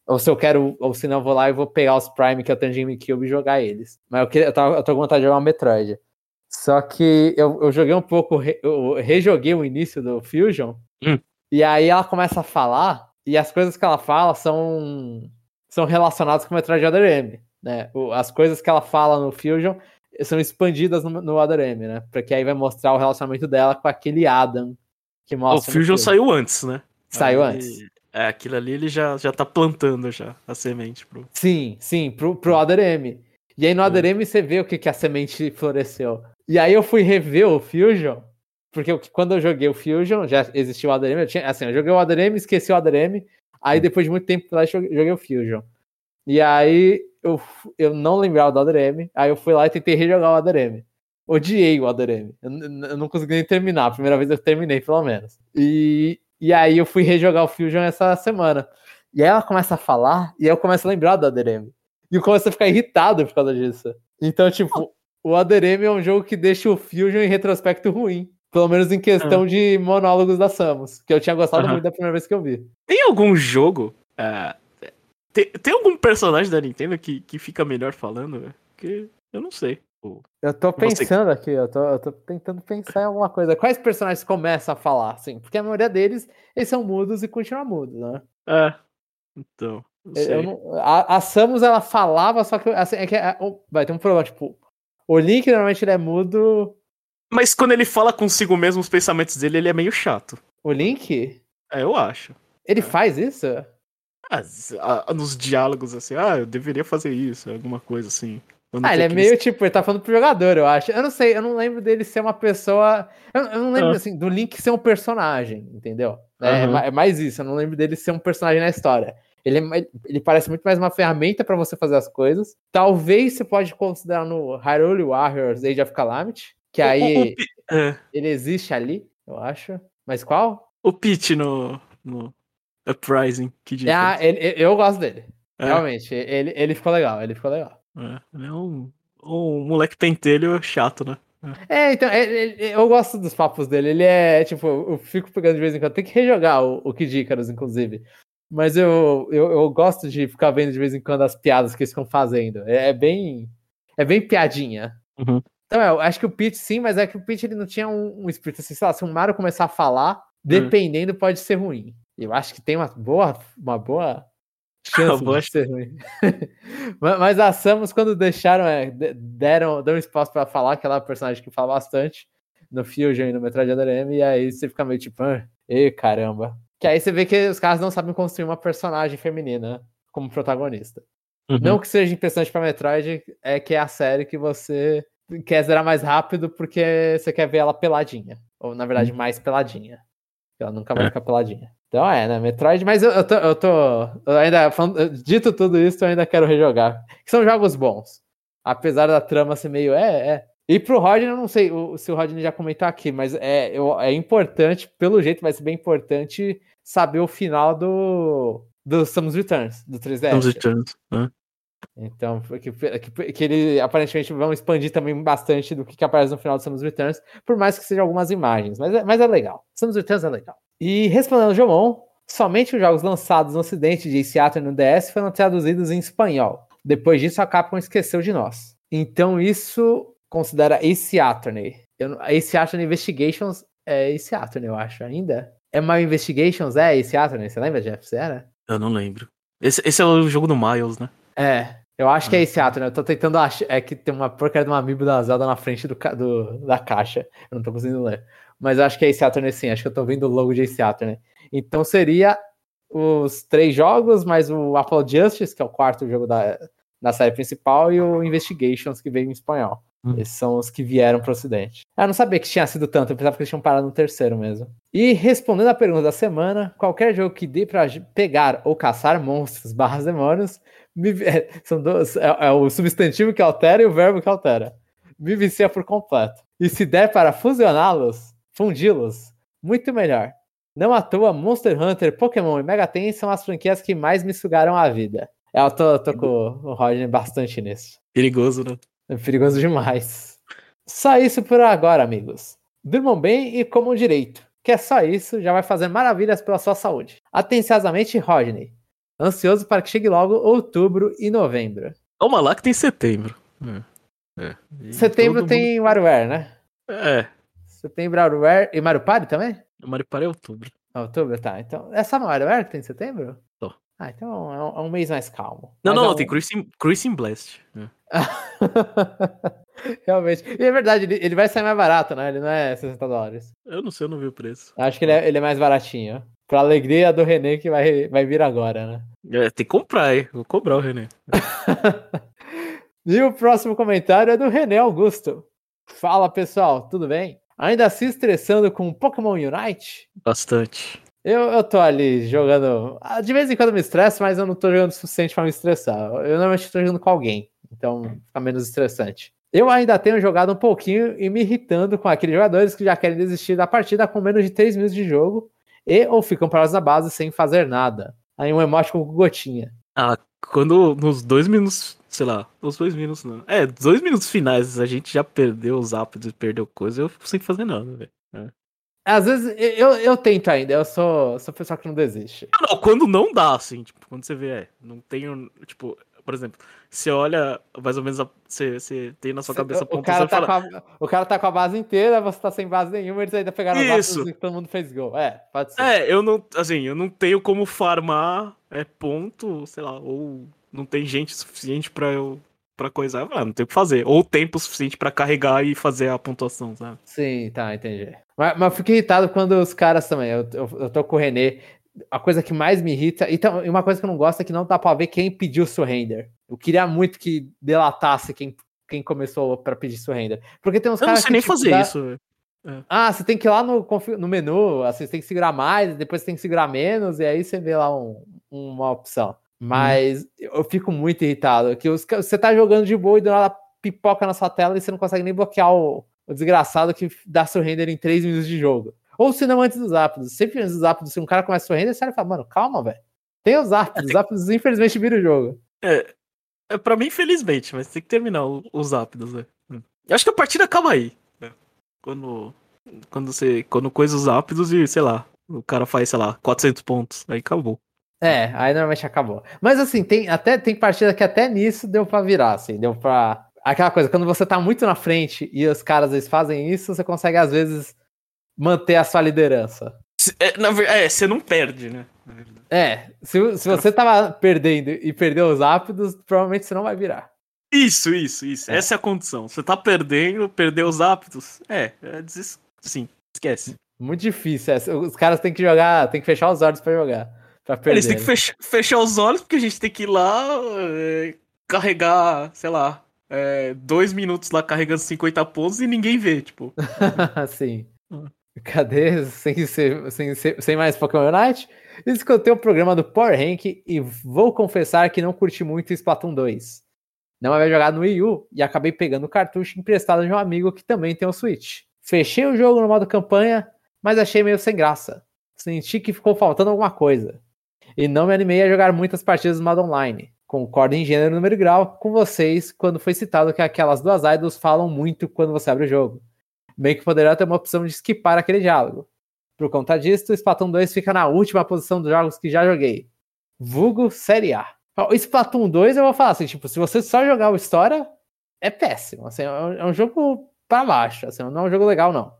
Ou se eu quero, ou se não, eu vou lá e vou pegar os Prime que eu tenho de GameCube e jogar eles. Mas eu, queria, eu, tava, eu tô com vontade de jogar um Metroid. Só que eu, eu joguei um pouco, eu rejoguei o início do Fusion, hum. e aí ela começa a falar, e as coisas que ela fala são, são relacionadas com o Metroid Other M, né? As coisas que ela fala no Fusion são expandidas no, no Other M, né? Porque aí vai mostrar o relacionamento dela com aquele Adam que mostra. O Fusion saiu antes, né? Saiu aí, antes. É, aquilo ali ele já, já tá plantando já a semente pro. Sim, sim, pro, pro Other M. E aí no Other M você vê o que, que a semente floresceu. E aí eu fui rever o Fusion porque quando eu joguei o Fusion, já existiu o ADM, eu tinha, assim, eu joguei o ADM, esqueci o ADM, aí depois de muito tempo lá joguei o Fusion. E aí eu, eu não lembrava do ADM, aí eu fui lá e tentei rejogar o ADM. Odiei o ADM. Eu, eu não consegui nem terminar, a primeira vez eu terminei, pelo menos. E, e aí eu fui rejogar o Fusion essa semana. E aí ela começa a falar, e aí eu começo a lembrar do ADM. E eu começo a ficar irritado por causa disso. Então, tipo, o ADM é um jogo que deixa o Fusion em retrospecto ruim. Pelo menos em questão uhum. de monólogos da Samus, que eu tinha gostado muito da primeira vez que eu vi. Tem algum jogo. Uh, tem, tem, algum personagem da Nintendo que, que fica melhor falando? Porque eu não sei. Eu tô pensando aqui, eu tô, eu tô, tentando pensar em alguma coisa. Quais personagens começam a falar, assim? Porque a maioria deles, eles são mudos e continuam mudos, né? É. Então. Não, a, a, Samus, ela falava, só que, assim, é que é, vai ter um problema, tipo, o Link normalmente ele é mudo mas quando ele fala consigo mesmo os pensamentos dele, ele é meio chato. O Link? É, eu acho. Ele é. faz isso? Ah, nos diálogos, assim, ah, eu deveria fazer isso, alguma coisa assim. Ah, ele é meio tipo, ele tá falando pro jogador, eu acho. Eu não sei, eu não lembro dele ser uma pessoa. Eu, eu não lembro, ah. assim, do Link ser um personagem, entendeu? É, uhum. é, mais isso, eu não lembro dele ser um personagem na história. Ele, é, ele parece muito mais uma ferramenta para você fazer as coisas. Talvez você pode considerar no Hyrule Warriors Age of Calamity, que aí o, o, é. ele existe ali, eu acho. Mas qual? O Pete no, no Uprising. Que ah, ele, eu gosto dele. É. Realmente, ele, ele ficou legal, ele ficou legal. É, ele é um, um moleque pentelho chato, né? É, então, é, eu gosto dos papos dele. Ele é, tipo, eu fico pegando de vez em quando. Tem que rejogar o, o Kid Icarus, inclusive. Mas eu, eu, eu, gosto de ficar vendo de vez em quando as piadas que eles ficam fazendo. É, é bem. É bem piadinha. Uhum. Então, é, eu acho que o Pete sim, mas é que o Pete ele não tinha um, um espírito assim, sei lá, se o Mario começar a falar, hum. dependendo, hum. pode ser ruim. Eu acho que tem uma boa, uma boa chance boa. de ser ruim. mas a Samus, quando deixaram, é, deram, deram espaço para falar, que ela é personagem que fala bastante no Fusion e no Other M, e aí você fica meio tipo, ah, e caramba. Que aí você vê que os caras não sabem construir uma personagem feminina como protagonista. Uhum. Não que seja impressionante para Metroid, é que é a série que você quer zerar mais rápido porque você quer ver ela peladinha. Ou, na verdade, hum. mais peladinha. Ela nunca vai é. ficar peladinha. Então é, né? Metroid, mas eu, eu, tô, eu tô. Eu ainda. Falando, dito tudo isso, eu ainda quero rejogar. Que são jogos bons. Apesar da trama ser meio. É, é. E pro Rodney, eu não sei se o Rodney já comentou aqui, mas é, eu, é importante, pelo jeito vai ser bem importante saber o final do, do Samus Returns, do 3DS. Samus Returns, né? Então, que, que, que ele aparentemente vão expandir também bastante do que, que aparece no final do Samus Returns, por mais que sejam algumas imagens, mas é, mas é legal. Samus Returns é legal. E respondendo ao Jomon, somente os jogos lançados no ocidente de Attorney no DS foram traduzidos em espanhol. Depois disso, a Capcom esqueceu de nós. Então, isso considera Ace Attorney. Eu, Ace Attorney Investigations é Ace Attorney, eu acho, ainda. É My Investigations? É Ace Attorney? Você lembra, Jeff? Você era? Eu não lembro. Esse, esse é o jogo do Miles, né? É, eu acho que é esse ato, né? Eu tô tentando achar. É que tem uma porcaria de uma amiibo da Zelda na frente do, do, da caixa. Eu não tô conseguindo ler. Mas acho que é Ace Attorney sim, acho que eu tô vendo o logo de Ace Attorney. Então seria os três jogos, mais o Apple Justice, que é o quarto jogo da, da série principal, e o Investigations, que veio em espanhol. Hum. Esses são os que vieram pro ocidente. Ah, eu não sabia que tinha sido tanto, eu pensava que eles tinham parado no terceiro mesmo. E respondendo a pergunta da semana, qualquer jogo que dê pra pegar ou caçar monstros barras demônios, me, é, são dois, é, é, o substantivo que altera e o verbo que altera. Me vicia por completo. E se der para fusioná-los, fundi-los, muito melhor. Não à toa, Monster Hunter, Pokémon e Mega Ten são as franquias que mais me sugaram a vida. É, eu tô, tô com o Rodney bastante nisso. Perigoso, né? É perigoso demais. Só isso por agora, amigos. Durmam bem e comam direito. Que é só isso, já vai fazer maravilhas pela sua saúde. Atenciosamente, Rodney. Ansioso para que chegue logo outubro e novembro. Toma lá que tem setembro. É. É. Setembro tem mundo... WarioWare, né? É. Setembro WarioWare e Mario Party também? O Mario Party é outubro. Outubro, tá. Então, é só no WarioWare que tem setembro? Tô. Ah, então é um, é um mês mais calmo. Não, Mas não, é um... tem Cruising, Cruising Blast. É. Realmente. E é verdade, ele, ele, vai sair mais barato, né? Ele não é 60 dólares. Eu não sei, eu não vi o preço. Acho que ele é, ele é mais baratinho. Pra alegria do René que vai, vai vir agora, né? É, tem que comprar, hein? Vou cobrar o René. e o próximo comentário é do René Augusto. Fala pessoal, tudo bem? Ainda se estressando com Pokémon Unite? Bastante. Eu, eu tô ali jogando. Ah, de vez em quando eu me estresso, mas eu não tô jogando o suficiente pra me estressar. Eu normalmente tô jogando com alguém, então fica menos estressante. Eu ainda tenho jogado um pouquinho e me irritando com aqueles jogadores que já querem desistir da partida com menos de 3 minutos de jogo e ou ficam parados na base sem fazer nada. Aí um emoji com gotinha. Ah, quando nos dois minutos sei lá, os dois minutos não. É, dois minutos finais a gente já perdeu os ápidos e perdeu coisa, eu fico sem fazer nada, velho. É. Às vezes eu, eu tento ainda, eu sou, sou pessoa que não desiste. Não, não, quando não dá, assim, tipo, quando você vê, é, não tenho, tipo, por exemplo, você olha mais ou menos, a, você, você tem na sua cabeça o, cara tá fala... a, o cara tá com a base inteira, você tá sem base nenhuma, eles ainda pegaram Isso. as e todo mundo fez gol. É, pode ser. É, eu não, assim, eu não tenho como farmar é, ponto, sei lá, ou não tem gente suficiente para eu para coisar, ah, não tem o que fazer. Ou tempo suficiente para carregar e fazer a pontuação, sabe? Sim, tá, entendi. Mas, mas eu fico irritado quando os caras também. Eu, eu, eu tô com o René. A coisa que mais me irrita. Então, uma coisa que eu não gosto é que não dá pra ver quem pediu o surrender. Eu queria muito que delatasse quem, quem começou para pedir surrender. Porque tem uns caras. Eu não sei nem tipo, fazer dá... isso. É. Ah, você tem que ir lá no, no menu, assim, você tem que segurar mais, depois você tem que segurar menos, e aí você vê lá um, uma opção. Mas hum. eu fico muito irritado. Que os, você tá jogando de boa e do nada pipoca na sua tela e você não consegue nem bloquear o, o desgraçado que dá surrender em 3 minutos de jogo. Ou se não antes dos ápidos. Sempre antes dos ápidos, se um cara começa a surrender, você fala, mano, calma, velho. Tem os ápidos. Os ápidos, infelizmente, viram o jogo. É, é pra mim, felizmente, mas tem que terminar os ápidos, né? Eu acho que a partida acaba aí. Né? Quando, quando você. Quando coisa os ápidos e, sei lá, o cara faz, sei lá, 400 pontos. Aí acabou. É, aí normalmente acabou. Mas assim, tem até tem partida que até nisso deu pra virar, assim, deu pra. Aquela coisa, quando você tá muito na frente e os caras eles fazem isso, você consegue às vezes manter a sua liderança. É, na, é você não perde, né? É, se, se você tava perdendo e perdeu os ápidos, provavelmente você não vai virar. Isso, isso, isso. É. Essa é a condição. Você tá perdendo, perdeu os ápidos. É, é des... sim, esquece. Muito difícil. Os caras têm que jogar, tem que fechar os olhos para jogar. Pra perder. Eles têm que fechar, fechar, os olhos, porque a gente tem que ir lá é, carregar, sei lá, é, dois minutos lá carregando 50 pontos e ninguém vê, tipo. Sim. Cadê? Sem, ser, sem, sem mais Pokémon Unite? Escutei o programa do Power Rank e vou confessar que não curti muito Splatoon 2. Não havia jogado no Wii U e acabei pegando o cartucho emprestado de um amigo que também tem o um Switch. Fechei o jogo no modo campanha, mas achei meio sem graça. Senti que ficou faltando alguma coisa e não me animei a jogar muitas partidas no modo online. Concordo em gênero, número grau com vocês quando foi citado que aquelas duas idols falam muito quando você abre o jogo. Bem que poderá ter uma opção de skipar aquele diálogo. Por conta disso, o Splatoon 2 fica na última posição dos jogos que já joguei. Vulgo Série A. O Splatoon 2 eu vou falar assim, tipo, se você só jogar o História, é péssimo. Assim, é um jogo pra baixo, assim, não é um jogo legal, não.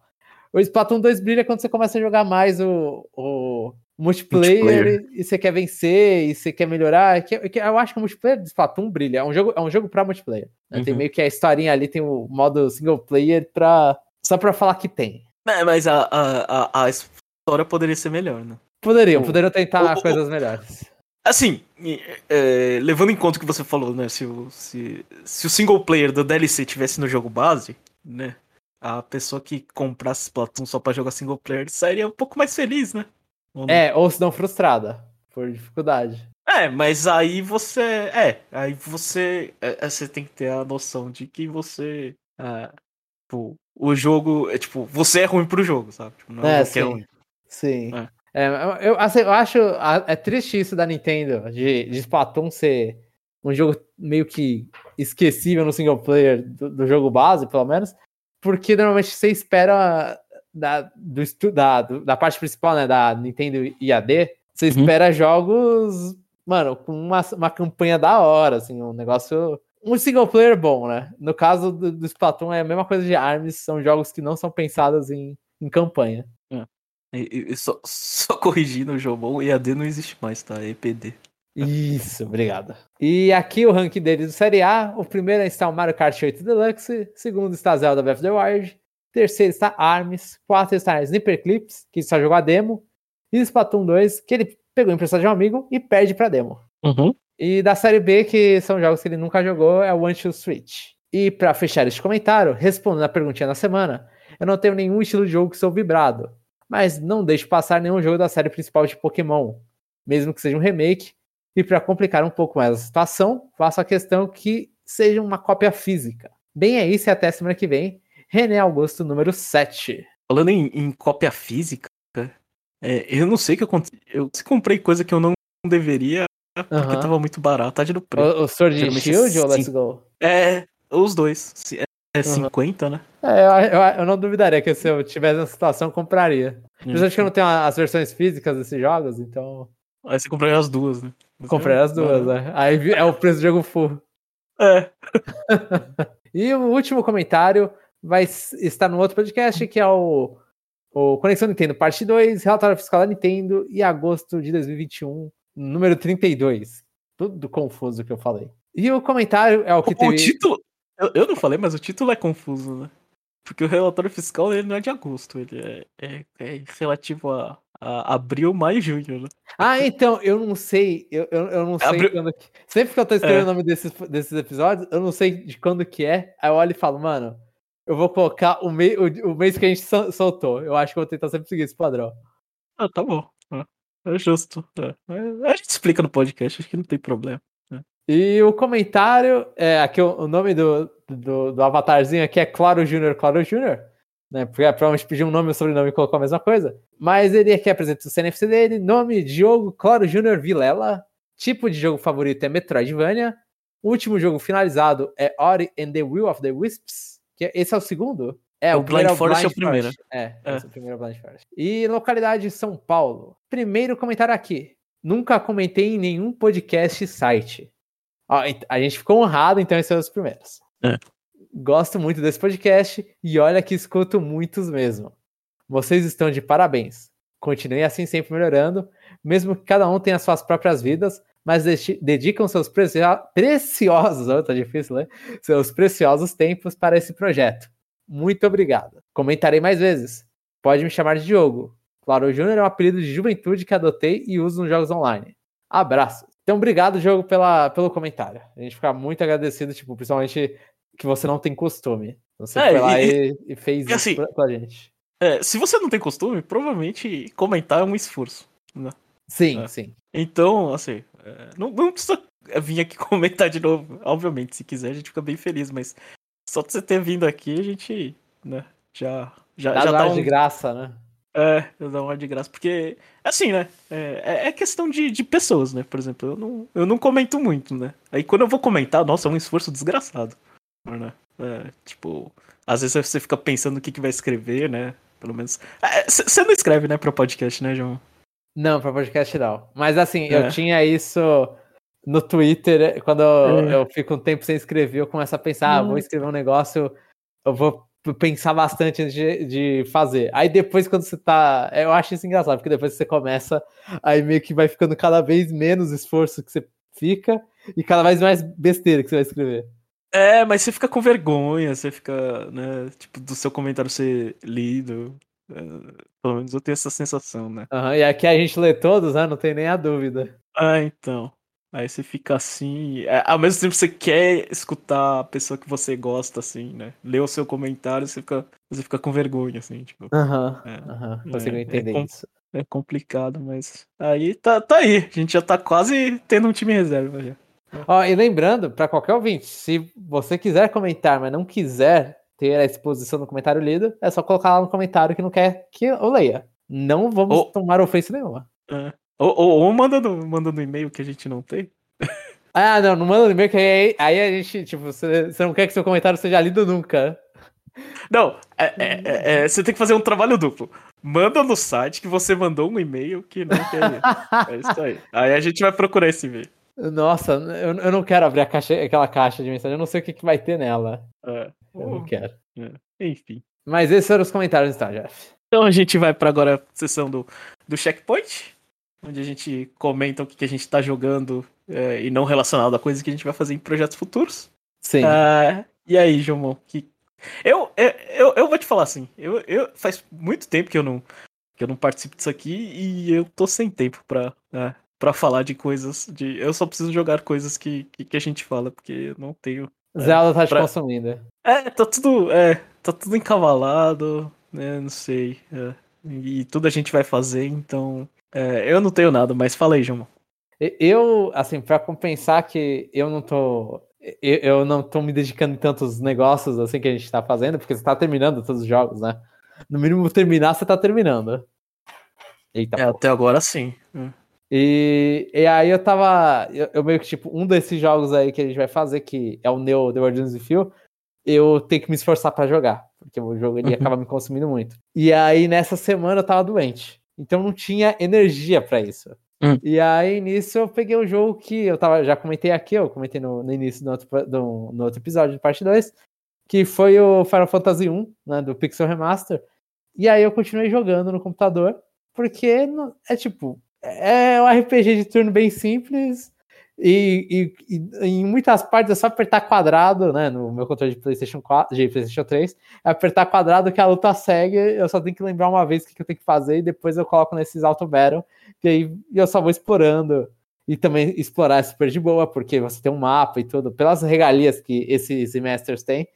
O Splatoon 2 brilha quando você começa a jogar mais o, o multiplayer, multiplayer, e você quer vencer, e você quer melhorar. Que, que, eu acho que o multiplayer de Splatoon brilha. É um jogo, é um jogo pra multiplayer. Né? Uhum. Tem meio que a historinha ali, tem o modo single player pra, só pra falar que tem. É, mas a, a, a, a história poderia ser melhor, né? Poderiam, poderiam tentar o- o- coisas melhores. Assim, é, levando em conta o que você falou, né? Se o, se, se o single player do DLC tivesse no jogo base, né? A pessoa que comprasse Splatoon só pra jogar single player sairia um pouco mais feliz, né? Ou não? É, ou se não frustrada, por dificuldade. É, mas aí você. É, aí você. é, é, você tem que ter a noção de que você. ah, tipo, o jogo. É, tipo, você é ruim pro jogo, sabe? Tipo, não É, é, qualquer sim. um. Sim. É. É, eu, assim, eu acho. a- É triste isso da Nintendo, de, de Splatoon ser um jogo meio que esquecível no single player do, do jogo base, pelo menos. Porque normalmente você espera da, do, da, da parte principal, né? Da Nintendo IAD, você Uhum. espera jogos, mano, com uma, uma campanha da hora, assim, um negócio. Um single player bom, né? No caso do, do Splatoon é a mesma coisa de ARMS, são jogos que não são pensados em, em campanha. E, e- e só, só corrigindo o Jomon, EAD não existe mais, tá? É EPD. Isso, obrigado. E aqui o ranking deles do Série A. O primeiro está o Mario Kart 8 Deluxe. Segundo está Zelda Breath of the Wild. Terceiro está ARMS. Quarto está Sniper Clips, que só jogou a demo. E Splatoon 2, que ele pegou emprestado de um amigo e perde pra demo. Uhum. E da série B, que são jogos que ele nunca jogou, é o One to Switch. E pra fechar este comentário, respondendo a perguntinha da semana, eu não tenho nenhum estilo de jogo que sou vibrado, mas não deixo passar nenhum jogo da série principal de Pokémon, mesmo que seja um remake. E para complicar um pouco mais a situação, faço a questão que seja uma cópia física. Bem, é isso e até semana que vem. René Augusto, número 7. Falando em, em cópia física, é, eu não sei o que aconteceu. Eu comprei coisa que eu não deveria porque Aham. tava muito barato, tá de no preço. O, o Sword Geralmente Shield ou sim. Let's Go? É, os dois. É, é Uhum. 50, né? É, eu, eu, eu não duvidaria que se eu tivesse nessa situação, eu compraria. Principalmente que eu não tenho as versões físicas desses jogos, então Aí você compraria as duas, né? comprei as duas, né? Aí vi- é o preço do jogo full. É. E o último comentário vai estar no outro podcast, que é o, o Conexão Nintendo Parte 2, relatório fiscal da Nintendo, e agosto de 2021, número 32. Tudo confuso que eu falei. E o comentário é o que O, teve... título. Eu, eu não falei, mas o título é confuso, né? Porque o relatório fiscal ele não é de agosto, ele é, é, é relativo a, a abril, maio e junho, né? Ah, então, eu não sei, eu, eu, eu não sei Abriu- quando... que- Sempre que eu tô escrevendo É. o nome desses, desses episódios, eu não sei de quando que é, aí eu olho e falo, mano, eu vou colocar o, mei, o, o mês que a gente sol- soltou. Eu acho que eu vou tentar sempre seguir esse padrão. Ah, tá bom. É, é justo. é. A gente explica no podcast, acho que não tem problema. E o comentário, é, aqui o, o nome do, do, do avatarzinho aqui é Claro Júnior, Claro Júnior, né? Porque é provavelmente pediu um nome e um sobrenome e colocou a mesma coisa. Mas ele aqui apresenta o CNFC dele, nome, Diogo, Claro Júnior, Vilela, tipo de jogo favorito é Metroidvania, último jogo finalizado é Ori and the Will of the Wisps, que é- esse é o segundo? É, O Blind Forest é o primeiro. É, É. é o primeiro Blind Forest. E localidade São Paulo. Primeiro comentário aqui. Nunca comentei em nenhum podcast site. Ó, a gente ficou honrado, então esses são os primeiros. É. Gosto muito desse podcast e olha que escuto muitos mesmo. Vocês estão de parabéns. Continuem assim sempre melhorando, mesmo que cada um tenha suas próprias vidas, mas dedicam seus precio- preciosos, ó, tá difícil, né? Seus preciosos tempos para esse projeto. Muito obrigado. Comentarei mais vezes. Pode me chamar de Diogo. Claro, o Júnior é um apelido de juventude que adotei e uso nos jogos online. Abraço. Então, obrigado, jogo, pela, pelo comentário. A gente fica muito agradecido, tipo, principalmente que você não tem costume. Você É, foi lá e- e, e fez e isso assim, pra, pra gente. É, se você não tem costume, provavelmente comentar é um esforço. Sim, é. sim. Então, assim, é, não, não precisa vir aqui comentar de novo. Obviamente, se quiser, a gente fica bem feliz, mas só de você ter vindo aqui, a gente, né, já, já, Dá já dá um, de graça, né? É, eu dou um ar de graça, porque, assim, né, é, é- é questão de, de pessoas, né, por exemplo, eu não, eu não comento muito, né, aí quando eu vou comentar, nossa, é um esforço desgraçado, né, é, tipo, às vezes você fica pensando o que, que vai escrever, né, pelo menos, você não escreve, né, pra podcast, né, João? Não, pra podcast não. Mas assim, eu É. tinha isso no Twitter, quando eu, É. eu fico um tempo sem escrever, eu começo a pensar, ah, vou Nossa. escrever um negócio, eu vou pensar bastante antes de, de fazer. Aí depois, quando você tá. Eu acho isso engraçado, porque depois que você começa, aí meio que vai ficando cada vez menos esforço que você fica e cada vez mais besteira que você vai escrever. É, mas você fica com vergonha, você fica, né, tipo, do seu comentário ser lido. É, pelo menos eu tenho essa sensação, né? Uhum, e aqui a gente lê todos, né? Não tem nem a dúvida. Ah, então. Aí você fica assim. É, ao mesmo tempo você quer escutar a pessoa que você gosta, assim, né? Lê o seu comentário, você fica, você fica com vergonha, assim, tipo. Aham. Uhum, é, uhum, consigo é, entender é isso. É complicado, mas. Aí tá, tá aí. A gente já tá quase tendo um time reserva já. Ó, e lembrando, para qualquer ouvinte, se você quiser comentar, mas não quiser ter a exposição no comentário lido, é só colocar lá no comentário que não quer que eu leia. Não vamos ou, tomar ofensa nenhuma. É. Ou, ou, ou manda no, manda no e-mail que a gente não tem. Ah, não, não manda no e-mail que aí, aí a gente, tipo, você, você não quer que seu comentário seja lido nunca. Não, é, é, é, é você tem que fazer um trabalho duplo. Manda no site que você mandou um e-mail que não quer ler. é isso aí. Aí a gente vai procurar esse e-mail. Nossa, eu, eu não quero abrir caixa, aquela caixa de mensagem, eu não sei o que, que vai ter nela. É. Eu não quero. É. Enfim. Mas esses foram os comentários então, Jeff. Então a gente vai para agora a sessão do, do checkpoint, onde a gente comenta o que, que a gente tá jogando é, e não relacionado a coisas que a gente vai fazer em projetos futuros. Sim. Uh, e aí, João, que eu, eu, eu vou te falar assim, eu, eu faz muito tempo que eu não que eu não participo disso aqui e eu tô sem tempo pra, né, para falar de coisas. De, eu só preciso jogar coisas que, que, que a gente fala, porque eu não tenho. É, Zelda tá te pra... consumindo. É, tá tudo. É, tá tudo encavalado, né? Não sei. É, e tudo a gente vai fazer, então. É, eu não tenho nada, mas fala aí, João. Eu, assim, para compensar que eu não tô. Eu, eu não tô me dedicando em tantos negócios assim que a gente tá fazendo, porque você tá terminando todos os jogos, né? No mínimo terminar, você tá terminando. Eita, é, até agora sim. Hum. E, e aí eu tava. Eu, eu, meio que, tipo, um desses jogos aí que a gente vai fazer, que é o Neo The Guardians of Feel, eu tenho que me esforçar para jogar. Porque o jogo ele uhum. acaba me consumindo muito. E aí, nessa semana, eu tava doente. Então não tinha energia para isso. Uhum. E aí, nisso, eu peguei um jogo que eu tava, já comentei aqui, eu comentei no, no início do outro, do, no outro episódio, de parte 2, que foi o Final Fantasy 1, né, do Pixel Remaster. E aí eu continuei jogando no computador, porque é tipo, é um RPG de turno bem simples. E, e, e, em muitas partes é só apertar quadrado, né? No meu controle de PlayStation 4, de PlayStation 3, é apertar quadrado que a luta segue. Eu só tenho que lembrar uma vez o que eu tenho que fazer e depois eu coloco nesses auto battle. E aí eu só vou explorando. E também explorar é super de boa, porque você tem um mapa e tudo, pelas regalias que esses semestres têm.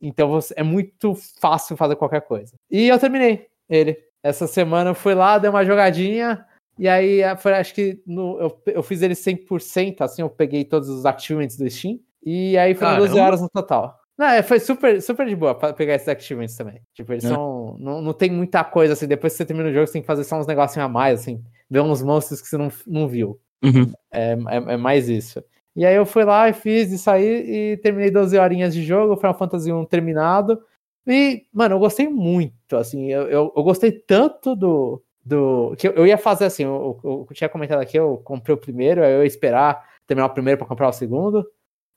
Então você, é muito fácil fazer qualquer coisa. E eu terminei ele. Essa semana eu fui lá, dei uma jogadinha e aí, foi, acho que no, eu, eu fiz ele 100%, assim, eu peguei todos os achievements do Steam. E aí foram Caramba. 12 horas no total. Não, é, foi super, super de boa pra pegar esses achievements também. Tipo, eles é. são. Não, não tem muita coisa, assim. Depois que você termina o jogo, você tem que fazer só uns negocinhos a mais, assim. Ver uns monstros que você não, não viu. Uhum. É, é, é, mais isso. E aí eu fui lá e fiz isso aí e terminei 12 horinhas de jogo, Final Fantasy 1 terminado. E, mano, eu gostei muito, assim. Eu, eu, eu gostei tanto do, do. Que eu ia fazer assim, eu, eu, eu tinha comentado aqui, eu comprei o primeiro, aí eu ia esperar terminar o primeiro para comprar o segundo.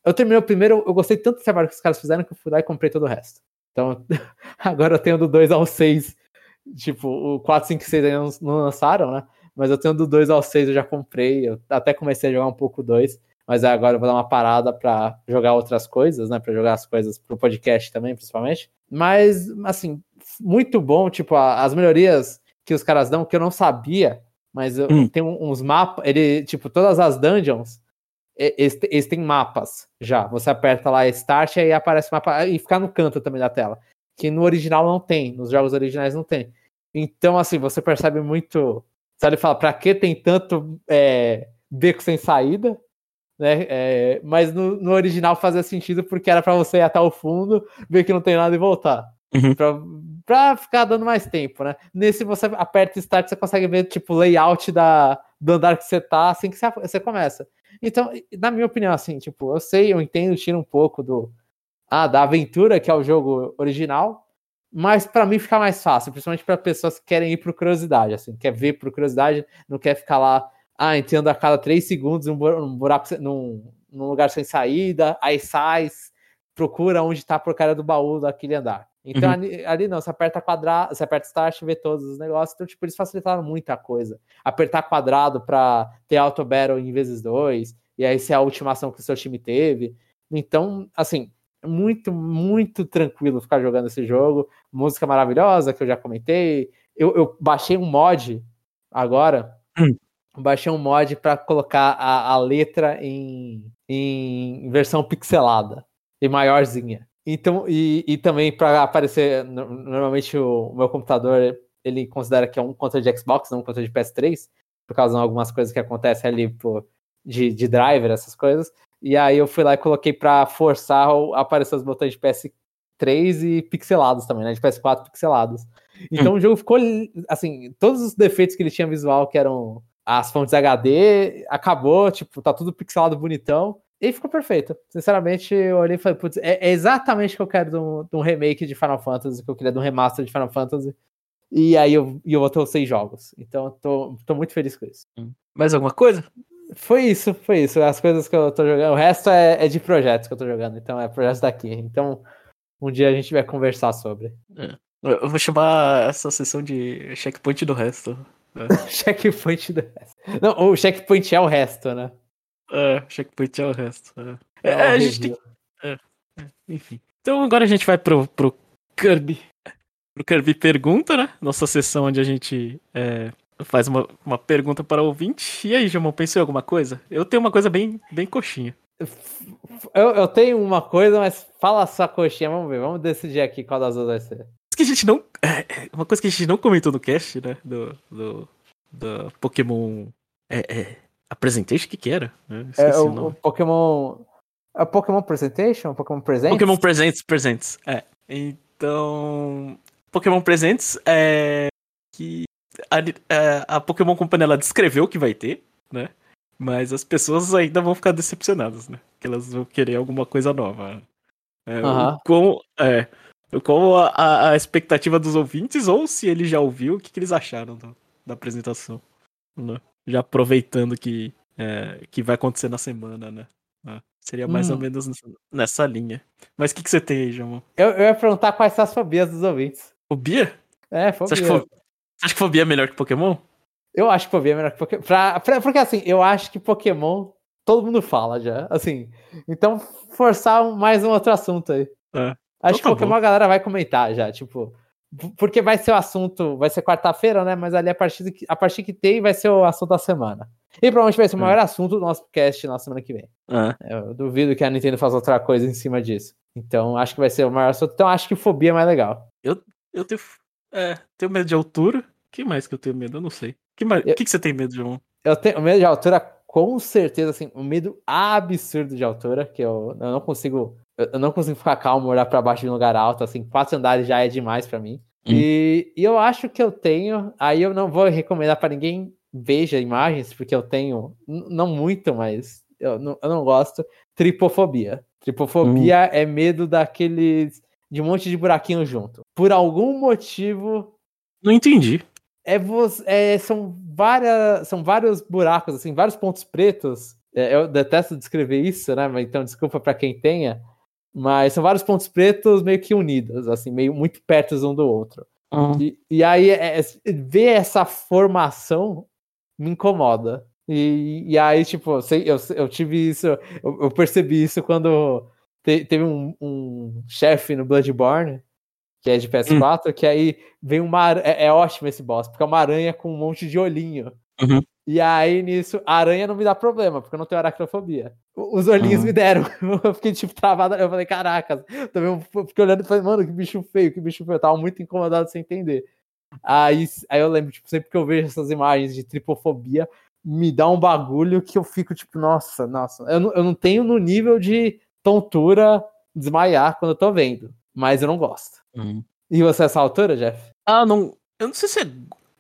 Eu terminei o primeiro, eu gostei tanto do trabalho que os caras fizeram que eu fui lá e comprei todo o resto. Então, agora eu tenho do 2 ao 6. Tipo, o 4, 5 e 6 ainda não, lançaram, né? Mas eu tenho do 2 ao 6, eu já comprei. Eu até comecei a jogar um pouco o 2. Mas agora eu vou dar uma parada para jogar outras coisas, né? Para jogar as coisas pro podcast também, principalmente. Mas, assim, muito bom. Tipo, as melhorias que os caras dão que eu não sabia, mas hum. tem uns mapas, ele, tipo, todas as dungeons, eles, eles têm mapas já. Você aperta lá Start e aí aparece o mapa e fica no canto também da tela. Que no original não tem, nos jogos originais não tem. Então, assim, você percebe muito. Sabe, ele fala, pra que tem tanto é, beco sem saída? Né? É, mas no, no, original fazia sentido porque era para você ir até o fundo, ver que não tem nada e voltar. Uhum. Pra, pra ficar dando mais tempo, né? Nesse você aperta Start, você consegue ver, tipo, layout da, do andar que você tá, assim que você, você começa. Então, na minha opinião, assim, tipo, eu sei, eu entendo, tira um pouco do ah, da aventura, que é o jogo original, mas para mim fica mais fácil, principalmente para pessoas que querem ir por curiosidade, assim, quer ver por curiosidade, não quer ficar lá, ah, entrando a cada três segundos num buraco, num, num lugar sem saída, aí sai, procura onde tá a porcaria do baú daquele andar. Então uhum. ali, ali, não, você aperta quadrado, você aperta start e vê todos os negócios. Então, tipo, eles facilitaram muita coisa. Apertar quadrado para ter auto battle em vezes dois, e aí ser a ultimação que o seu time teve. Então, assim, muito, muito tranquilo ficar jogando esse jogo. Música maravilhosa que eu já comentei. Eu, eu baixei um mod agora. Hum. Baixei um mod para colocar a, a letra em, em versão pixelada e maiorzinha. Então, e, e também para aparecer. no- Normalmente o, meu computador ele considera que é um controle de Xbox, não um controle de PS3, por causa de algumas coisas que acontecem ali pô, de, de driver, essas coisas. E aí eu fui lá e coloquei para forçar aparecer os botões de PS3 e pixelados também, né? De PS4 pixelados. Então o jogo ficou assim, todos os defeitos que ele tinha visual, que eram as fontes HD, acabou, tipo, tá tudo pixelado bonitão. E ficou perfeito. Sinceramente, eu olhei e falei, putz, é, é exatamente o que eu quero de um, de um remake de Final Fantasy, que eu queria de um remaster de Final Fantasy. E aí eu, eu vou ter os seis jogos. Então eu tô, tô muito feliz com isso. Mais alguma coisa? Foi isso, foi isso. As coisas que eu tô jogando. O resto é, é de projetos que eu tô jogando. Então é projetos daqui. Então um dia a gente vai conversar sobre. Eu vou chamar essa sessão de checkpoint do resto. checkpoint do resto. Não, o checkpoint é o resto, né? É, checkpoint é o resto. É, É, É, a gente tem review. Enfim. Então agora a gente vai pro, pro Kirby. Pro Kirby Pergunta, né? Nossa sessão onde a gente é, faz uma, uma pergunta para o ouvinte. E aí, Jamon, pensou em alguma coisa? Eu tenho uma coisa bem, bem coxinha. Eu, eu tenho uma coisa, mas fala só coxinha. Vamos ver, vamos decidir aqui qual das duas vai ser. Que a gente não. é, é, Uma coisa que a gente não comentou no cast, né? Do. do, do Pokémon. É, é, Apresentation? O que, que era? É, esqueci o o, o nome. Pokémon. É o Pokémon Presentation? Pokémon Present? Pokémon Presents, Presents. É. Então. Pokémon Presents é. Que. A, é, a Pokémon Company ela descreveu que vai ter, né? Mas as pessoas ainda vão ficar decepcionadas, né? Que elas vão querer alguma coisa nova. É, o quão, é, o qual a, a- a expectativa dos ouvintes, ou se ele já ouviu, o que, que eles acharam do- da apresentação. né? Já aproveitando que, é, que vai acontecer na semana, né? É, seria mais ou Hum. menos nessa, linha. Mas o que, que você tem aí, Jamon? Eu, eu ia perguntar quais são as fobias dos ouvintes. Fobia? É, Você fobia. acha, que fo- você acha que fobia é melhor que Pokémon? Eu acho que fobia é melhor que Pokémon. Pra, pra- porque assim, eu acho que Pokémon todo mundo fala já. Assim, então forçar mais um outro assunto aí. É. Acho Então que tá Pokémon bom. a galera vai comentar já, tipo. Porque vai ser o assunto, vai ser quarta-feira, né? Mas ali a partir, que, a partir que tem, vai ser o assunto da semana. E provavelmente vai ser o Hum. maior assunto do nosso podcast na semana que vem. Ah, Eu duvido que a Nintendo faça outra coisa em cima disso. Então acho que vai ser o maior assunto. Então acho que fobia é mais legal. eu tenho, é, tenho medo de altura. O que mais que eu tenho medo? Eu não sei. que mais, Eu- que, que você tem medo, Jamon? Eu tenho medo de altura, com certeza, assim, um medo absurdo de altura, que eu, eu não consigo. Eu eu não consigo ficar calmo, olhar pra baixo de um lugar alto, assim, quatro andares já é demais pra mim. Hum. E, e eu acho que eu tenho. Aí eu não vou recomendar pra ninguém veja imagens, porque eu tenho, não muito, mas eu não, eu não gosto. Tripofobia. Tripofobia é medo daqueles. de um monte de buraquinho junto. Por algum motivo, Não entendi. é, é, são várias são vários buracos assim vários pontos pretos É, eu detesto descrever isso né mas então desculpa para quem tenha mas são vários pontos pretos meio que unidos assim meio muito perto um do outro. E, e aí é, é- ver essa formação me incomoda. E, e aí tipo eu, sei- eu, eu tive isso eu, eu percebi isso quando te- teve um, um chefe no Bloodborne que é de PS4 que aí vem uma é, é ótimo esse boss porque é uma aranha com um monte de olhinho. Uhum. e aí nisso a aranha não me dá problema porque eu não tenho aracnofobia os olhinhos Uhum. me deram eu fiquei tipo travado eu falei caraca também eu fiquei olhando e falei mano que bicho feio que bicho feio eu tava muito incomodado sem entender aí, aí eu lembro tipo sempre que eu vejo essas imagens de tripofobia me dá um bagulho que eu fico tipo nossa nossa eu não, eu não tenho no nível de tontura desmaiar quando eu tô vendo mas eu não gosto Uhum. e você essa altura Jeff Ah, não. Eu não sei se é.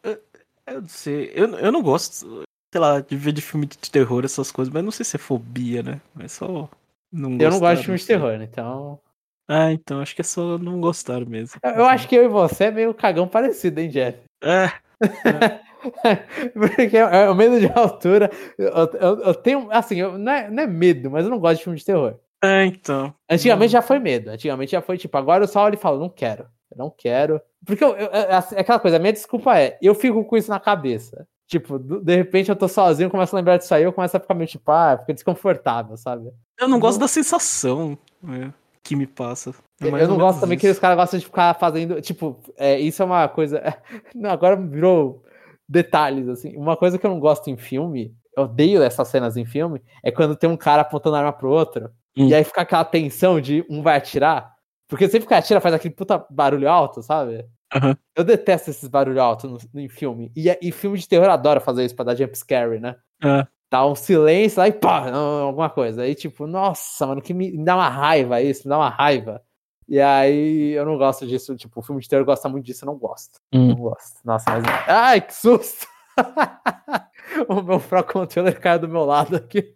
Eu, eu não sei. Eu, eu não gosto, sei lá, de ver de filme de terror, essas coisas, mas não sei se é fobia, né? É só. Não eu não gosto de filme de terror então Ah, então acho que é só não gostar mesmo. eu, eu acho que eu e você é meio cagão parecido hein Jeff É. Porque é o medo de altura. Eu, eu- eu tenho, assim, não, é, não é medo, mas eu não gosto de filme de terror. É, então. Antigamente já foi medo. Antigamente já foi tipo, agora eu só olho e falo, não quero. Eu não quero. Porque eu, eu- é é aquela coisa, a minha desculpa é, eu fico com isso na cabeça. Tipo, de repente eu tô sozinho, começo a lembrar disso aí, eu começo a ficar meio tipo, ah, fica desconfortável, sabe? Eu não gosto da sensação. é. que me passa. É eu não gosto também isso. que os caras gostam de ficar fazendo. Tipo, é, isso é uma coisa. Não, agora virou detalhes, assim. Uma coisa que eu não gosto em filme, eu odeio essas cenas em filme, é quando tem um cara apontando arma pro outro, hum. e aí fica aquela tensão de um vai atirar. Porque sempre que atira faz aquele puta barulho alto, sabe? Uhum. Eu detesto esses barulhos altos em filme. E, e filme de terror adora fazer isso pra dar jump scare, né? Uhum. Tá um silêncio lá e pá, alguma coisa. Aí, tipo, nossa, mano, que me, me dá uma raiva isso, me dá uma raiva. E aí eu não gosto disso. Tipo, o filme de terror gosta muito disso, eu não gosto. Hum. Não gosto. Nossa, mas. Ai, que susto! o meu Pro Controller caiu do meu lado aqui.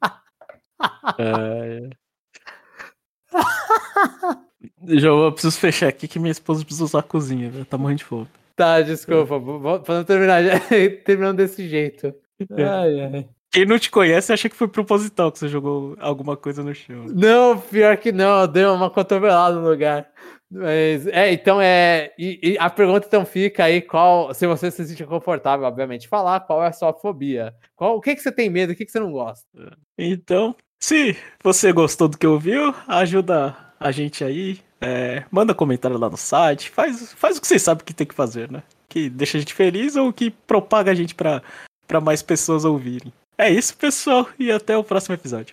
é... Já eu preciso fechar aqui que minha esposa precisa usar a cozinha, né? Tá morrendo de fome. Tá, desculpa. Vamos terminar terminando desse jeito. Ai, ai. Quem não te conhece acha que foi proposital que você jogou alguma coisa no chão. Não, pior que não, deu uma cotovelada no lugar. Mas, é, então é. E, e, a pergunta então fica aí: qual, se você se sente confortável, obviamente, falar qual é a sua fobia. Qual, o que, que você tem medo, o que, que você não gosta. Então, se você gostou do que ouviu, ajuda a gente aí. É, manda comentário lá no site, faz, faz o que vocês sabem que tem que fazer, né? Que deixa a gente feliz ou que propaga a gente para mais pessoas ouvirem. É isso, pessoal, e até o próximo episódio.